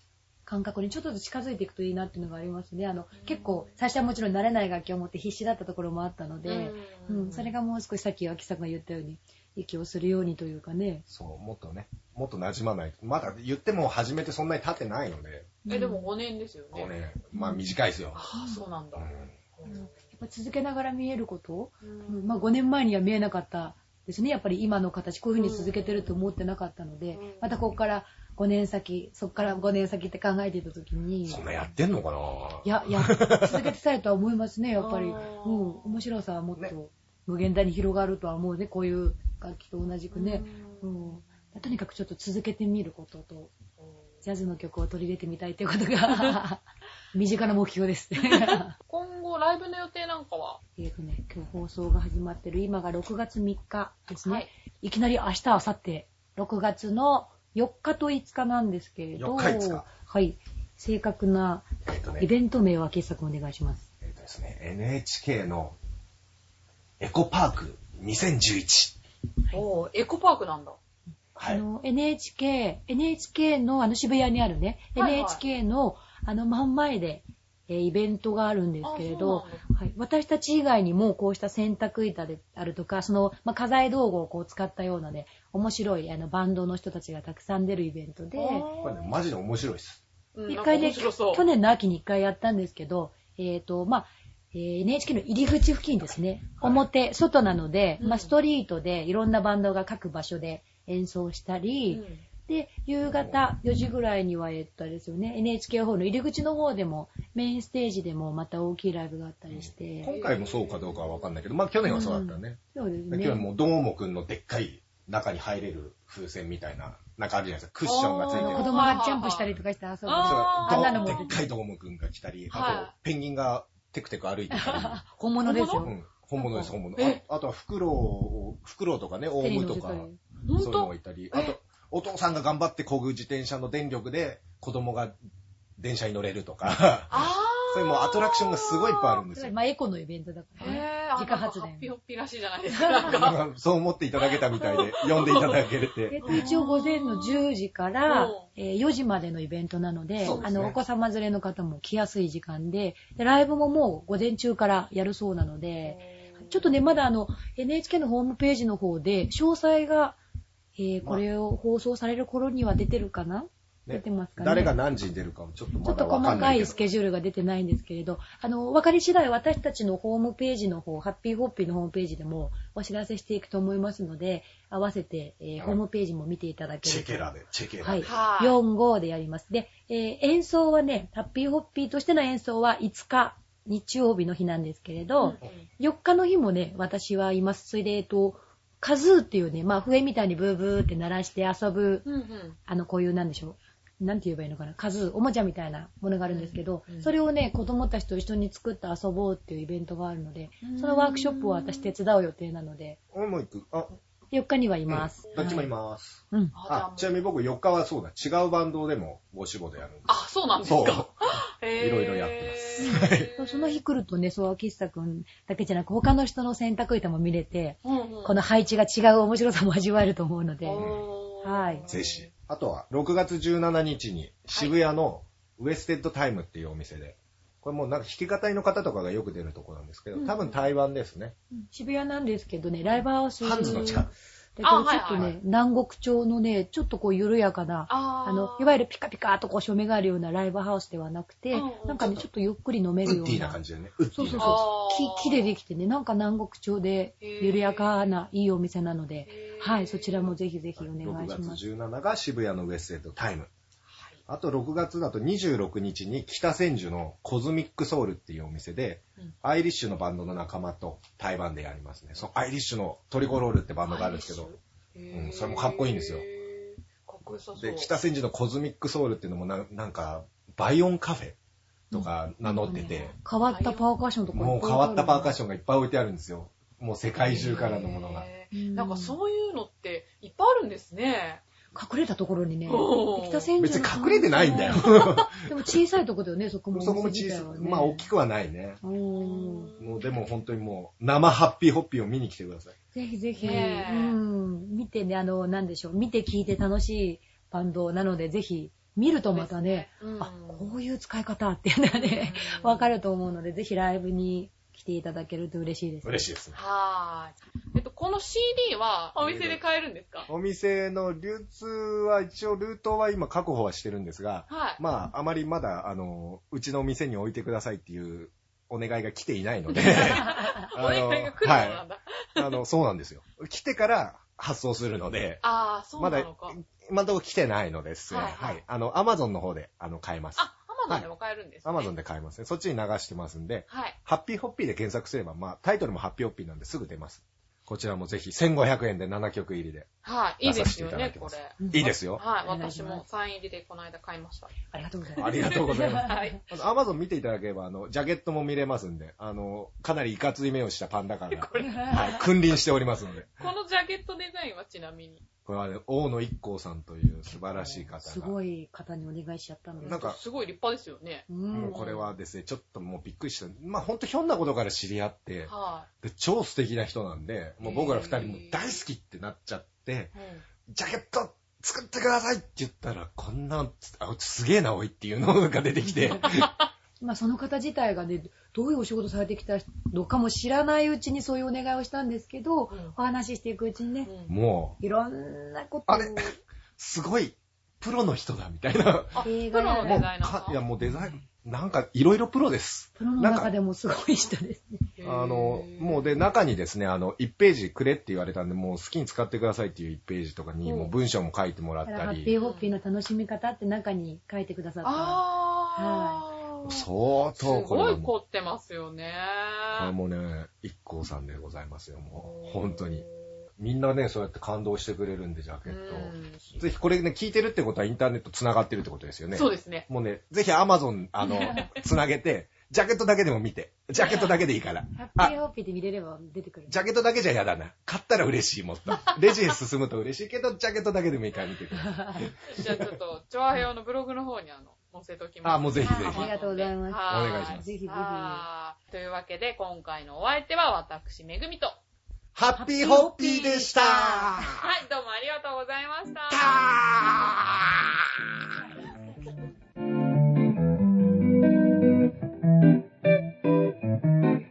感覚にちょっとずつ近づいていくといいなっていうのがありますね。あの、結構最初はもちろん慣れない楽器を持って必死だったところもあったので、うん、それがもう少しさっき秋さんが言ったように、息をするようにというかね。そう、もっとね、もっと馴染まないと。まだ言っても始めてそんなに経ってないので、え、でも5年ですよね。こうね、まあ短いですよ。ああ、そうなんだう。んうんやっぱ続けながら見えること、ううんんまあ5年前には見えなかったですね。やっぱり今の形、こういうふうに続けてると思ってなかったので、うんまたここから5年先、そこから5年先って考えていたときに、そんなやってんのかな？いや、いや、続けてたいとは思いますね、やっぱり。うあんー、面白さはもっねと無限大に広がるとは思うね、こういう楽器と同じくね。うん。とにかくちょっと続けてみることと、ジャズの曲を取り入れてみたいということが、身近な目標です。今後、ライブの予定なんかは？えっとね、今日放送が始まってる、今が6月3日ですね。はいい、きなり明日、明後日、6月の4日と5日なんですけれど、4日5日はい。正確なえっとねイベント名は傑作お願いします。えっとですね、NHK のエコパーク2011。おーエコパークなんだ。はい。NHK、NHK のあの渋谷にあるね、はいはい NHK のあの真ん前で、えーイベントがあるんですけれどあそう、はい、私たち以外にもこうした洗濯板であるとか、その、まあ、家財道具をこう使ったようなね、面白いあのバンドの人たちがたくさん出るイベントで、これね、マジで面白いです。うん一回ね、去年の秋に一回やったんですけど、えっ、と、まあ、えー NHK の入り口付近ですね。はい。表、外なので、うん。まあ、ストリートでいろんなバンドが各場所で演奏したり、うんで、夕方4時ぐらいには、えっと、あれですよね、NHK ホールの入り口の方でも、メインステージでもまた大きいライブがあったりして。今回もそうかどうかはわかんないけど、まあ去年はそうだったね。そうですね。で今日もどーもくんのでっかい中に入れる風船みたいな、なんかあるじゃないですか。クッションがついてる。子供がジャンプしたりとかして遊ぶ。そうあーあんなのもどでっかいどーもくんが来たり、はいあとペンギンがテクテク歩いてた 本物ですよ。り、うん、本物です、本物。え？ああとはフクロウを、フクロウとかね、オウムとか、そういうのがいたり、あと、お父さんが頑張って漕ぐ自転車の電力で子供が電車に乗れるとか、あ そういうもうアトラクションがすごいいっぱいあるんですよ。まあ、エコのイベントだかーらね。へー自家発電ピホッピらしいじゃないですか。そう思っていただけたみたいで、呼んでいただけえてっ。と、一応午前の10時からうん、えー4時までのイベントなので、ですねあの、お子様連れの方も来やすい時間でで、ライブももう午前中からやるそうなので、ちょっとね、まだあの、NHK のホームページの方で、詳細が、えーこれを放送される頃には出てるかな、出てますかね？誰が何時に出るかもちょっとちょっとまだわか細んないけど。かいスケジュールが出てないんですけれど、あの、分かり次第私たちのホームページの方、ハッピーホッピーのホームページでもお知らせしていくと思いますので、合わせて、えーはいホームページも見ていただけると。チェケラで、チェケラはい。で。はい4、5でやります。で、えー演奏はね、ハッピーホッピーとしての演奏は5日、日曜日の日なんですけれど、4日の日もね、私はいます。それで、えっと、カズーっていうね、まあ、笛みたいにブーブーって鳴らして遊ぶ、うんうん。あの、こういう、なんでしょう。なんて言えばいいのかな。カズー、おもちゃみたいなものがあるんですけど、うんそれをね、子供たちと一緒に作って遊ぼうっていうイベントがあるのでうん、そのワークショップを私手伝う予定なので、俺も行く。あ、4日にはいます。どっちもいます。はい。うん。あ、ちなみに僕4日はそうだ。違うバンドでもご志望でやるんであ、そうなんですそうか。へーいろいろやってますそうその日来るとね、そう、秋下くんだけじゃなく、他の人の洗濯板も見れて、うんうんこの配置が違う面白さも味わえると思うので、はいぜひ。あとは、6月17日に渋谷のウエステッドタイムっていうお店で、これもうなんか弾き語りの方とかがよく出るところなんですけど、多分台湾ですね。うん渋谷なんですけどね、ライブハウス。ハンズの近く。ちょっとね、あはいはい南国調のね、ちょっとこう緩やかな、あの、いわゆるピカピカとこう照明があるようなライブハウスではなくて、なんかね、ちょっとゆっくり飲めるような。ウッディな感じでね。そうそうそう。木木でできてね、なんか南国調で緩やかないいお店なのではい、そちらもぜひぜひお願6いします。月17が渋谷のウエステッドタイム。あと6月だと26日に北千住のコズミックソウルっていうお店で、うんアイリッシュのバンドの仲間と対バンでやりますね。そのアイリッシュのトリコロールってバンドがあるんですけど、うんそれもかっこいいんですよかっこよさそう。で、北千住のコズミックソウルっていうのもななんか、バイオンカフェとか名乗ってて、変わったパーカッションとかもう変わったパーカッショョンがいっぱい置いてあるんですよ。もう世界中からのものが。なんかそういうのっていっぱいあるんですね。隠れたところにね、北千住別に隠れてないんだよ。でも小さいとこだよね、そこも。そこも小さい。まあ大きくはないね。もうでも本当にもう生ハッピーホッピーを見に来てください。ぜひぜひ、うん、見てね、あの、なんでしょう、見て聞いて楽しいバンドなので、ぜひ、見るとまたね、うんあ、こういう使い方っていうのがね、うん わかると思うので、ぜひライブに来ていただけると嬉しいです。嬉しいですね。はーい。えっと、この CD はお店で買えるんですか？お店の流通は一応ルートは今確保はしてるんですが、はい。まああまりまだあの、うちの店に置いてくださいっていうお願いが来ていないので、お願いが来るのなんだ。あの、そうなんですよ。来てから発送するので、ああ、そうまだなのか。今のところ来てないのですね。はいはいはい。あの、アマゾンの方で、あの、買えます。あ、アマゾンでも買えるんですね。アマゾンで買えますね。そっちに流してますんで、はい。ハッピーホッピーで検索すれば、まあ、タイトルもハッピーホッピーなんですぐ出ます。こちらもぜひ1500円で7曲入りで。はい。いいですよ出させていただき、ますねこれ。うんいいですよ。はい。私もサイン入りでこの間買いました。ありがとうございます。ありがとうございます。はい。アマゾン見ていただければ、あの、ジャケットも見れますんで、あの、かなりいかつい目をしたパンダカーが、はい、君臨しておりますので。このジャケットデザインはちなみに？これはね、大野一行さんという素晴らしい方が。すごい方にお願いしちゃったんです。なんかすごい立派ですよね。うん、もうこれはですね、ちょっともうびっくりした。まあほんとひょんなことから知り合って、はで超素敵な人なんで、もう僕ら二人も大好きってなっちゃって、ジャケット作ってくださいって言ったら、こんな、あすげえなおいっていうのが出てきて、まあその方自体がね、どういうお仕事されてきたのかも知らないうちにそういうお願いをしたんですけど、うんお話ししていくうちにね、うんもう、いろんなことをあれすごい、プロの人だみたいな。映画のデザイナーかいやもうデザイン、なんかいろいろプロです。プロの中でもすごい人ですね。あの、もうで、中にですね、あの、1ページくれって言われたんで、もう好きに使ってくださいっていう1ページとかに、うんもう文章も書いてもらっただからハッピーり、ホッピーの楽しみ方って中に書いてくださった。あー。相当すごこれはいもう、凝ってますよね。これもうね、一光さんでございますよ、もう。本当に。みんなね、そうやって感動してくれるんで、ジャケットぜひこれね、聞いてるってことはインターネット繋がってるってことですよね。そうですね。もうね、ぜひアマゾン、あの、繋げて、ジャケットだけでも見て。ジャケットだけでいいから。ハッピーホッピーで見れれば出てくる。ジャケットだけじゃ嫌だな。買ったら嬉しい、もっと。レジへ進むと嬉しいけど、ジャケットだけでもいいから見てください。じゃあちょっと、チョアヘヨのブログの方にあの、載せときます。あ、もうぜひぜひ。ありがとうございます。お願いします。ぜひぜひ。というわけで、今回のお相手は私、めぐみと、ハッピーホッピーでしたはい、どうもありがとうございました。たー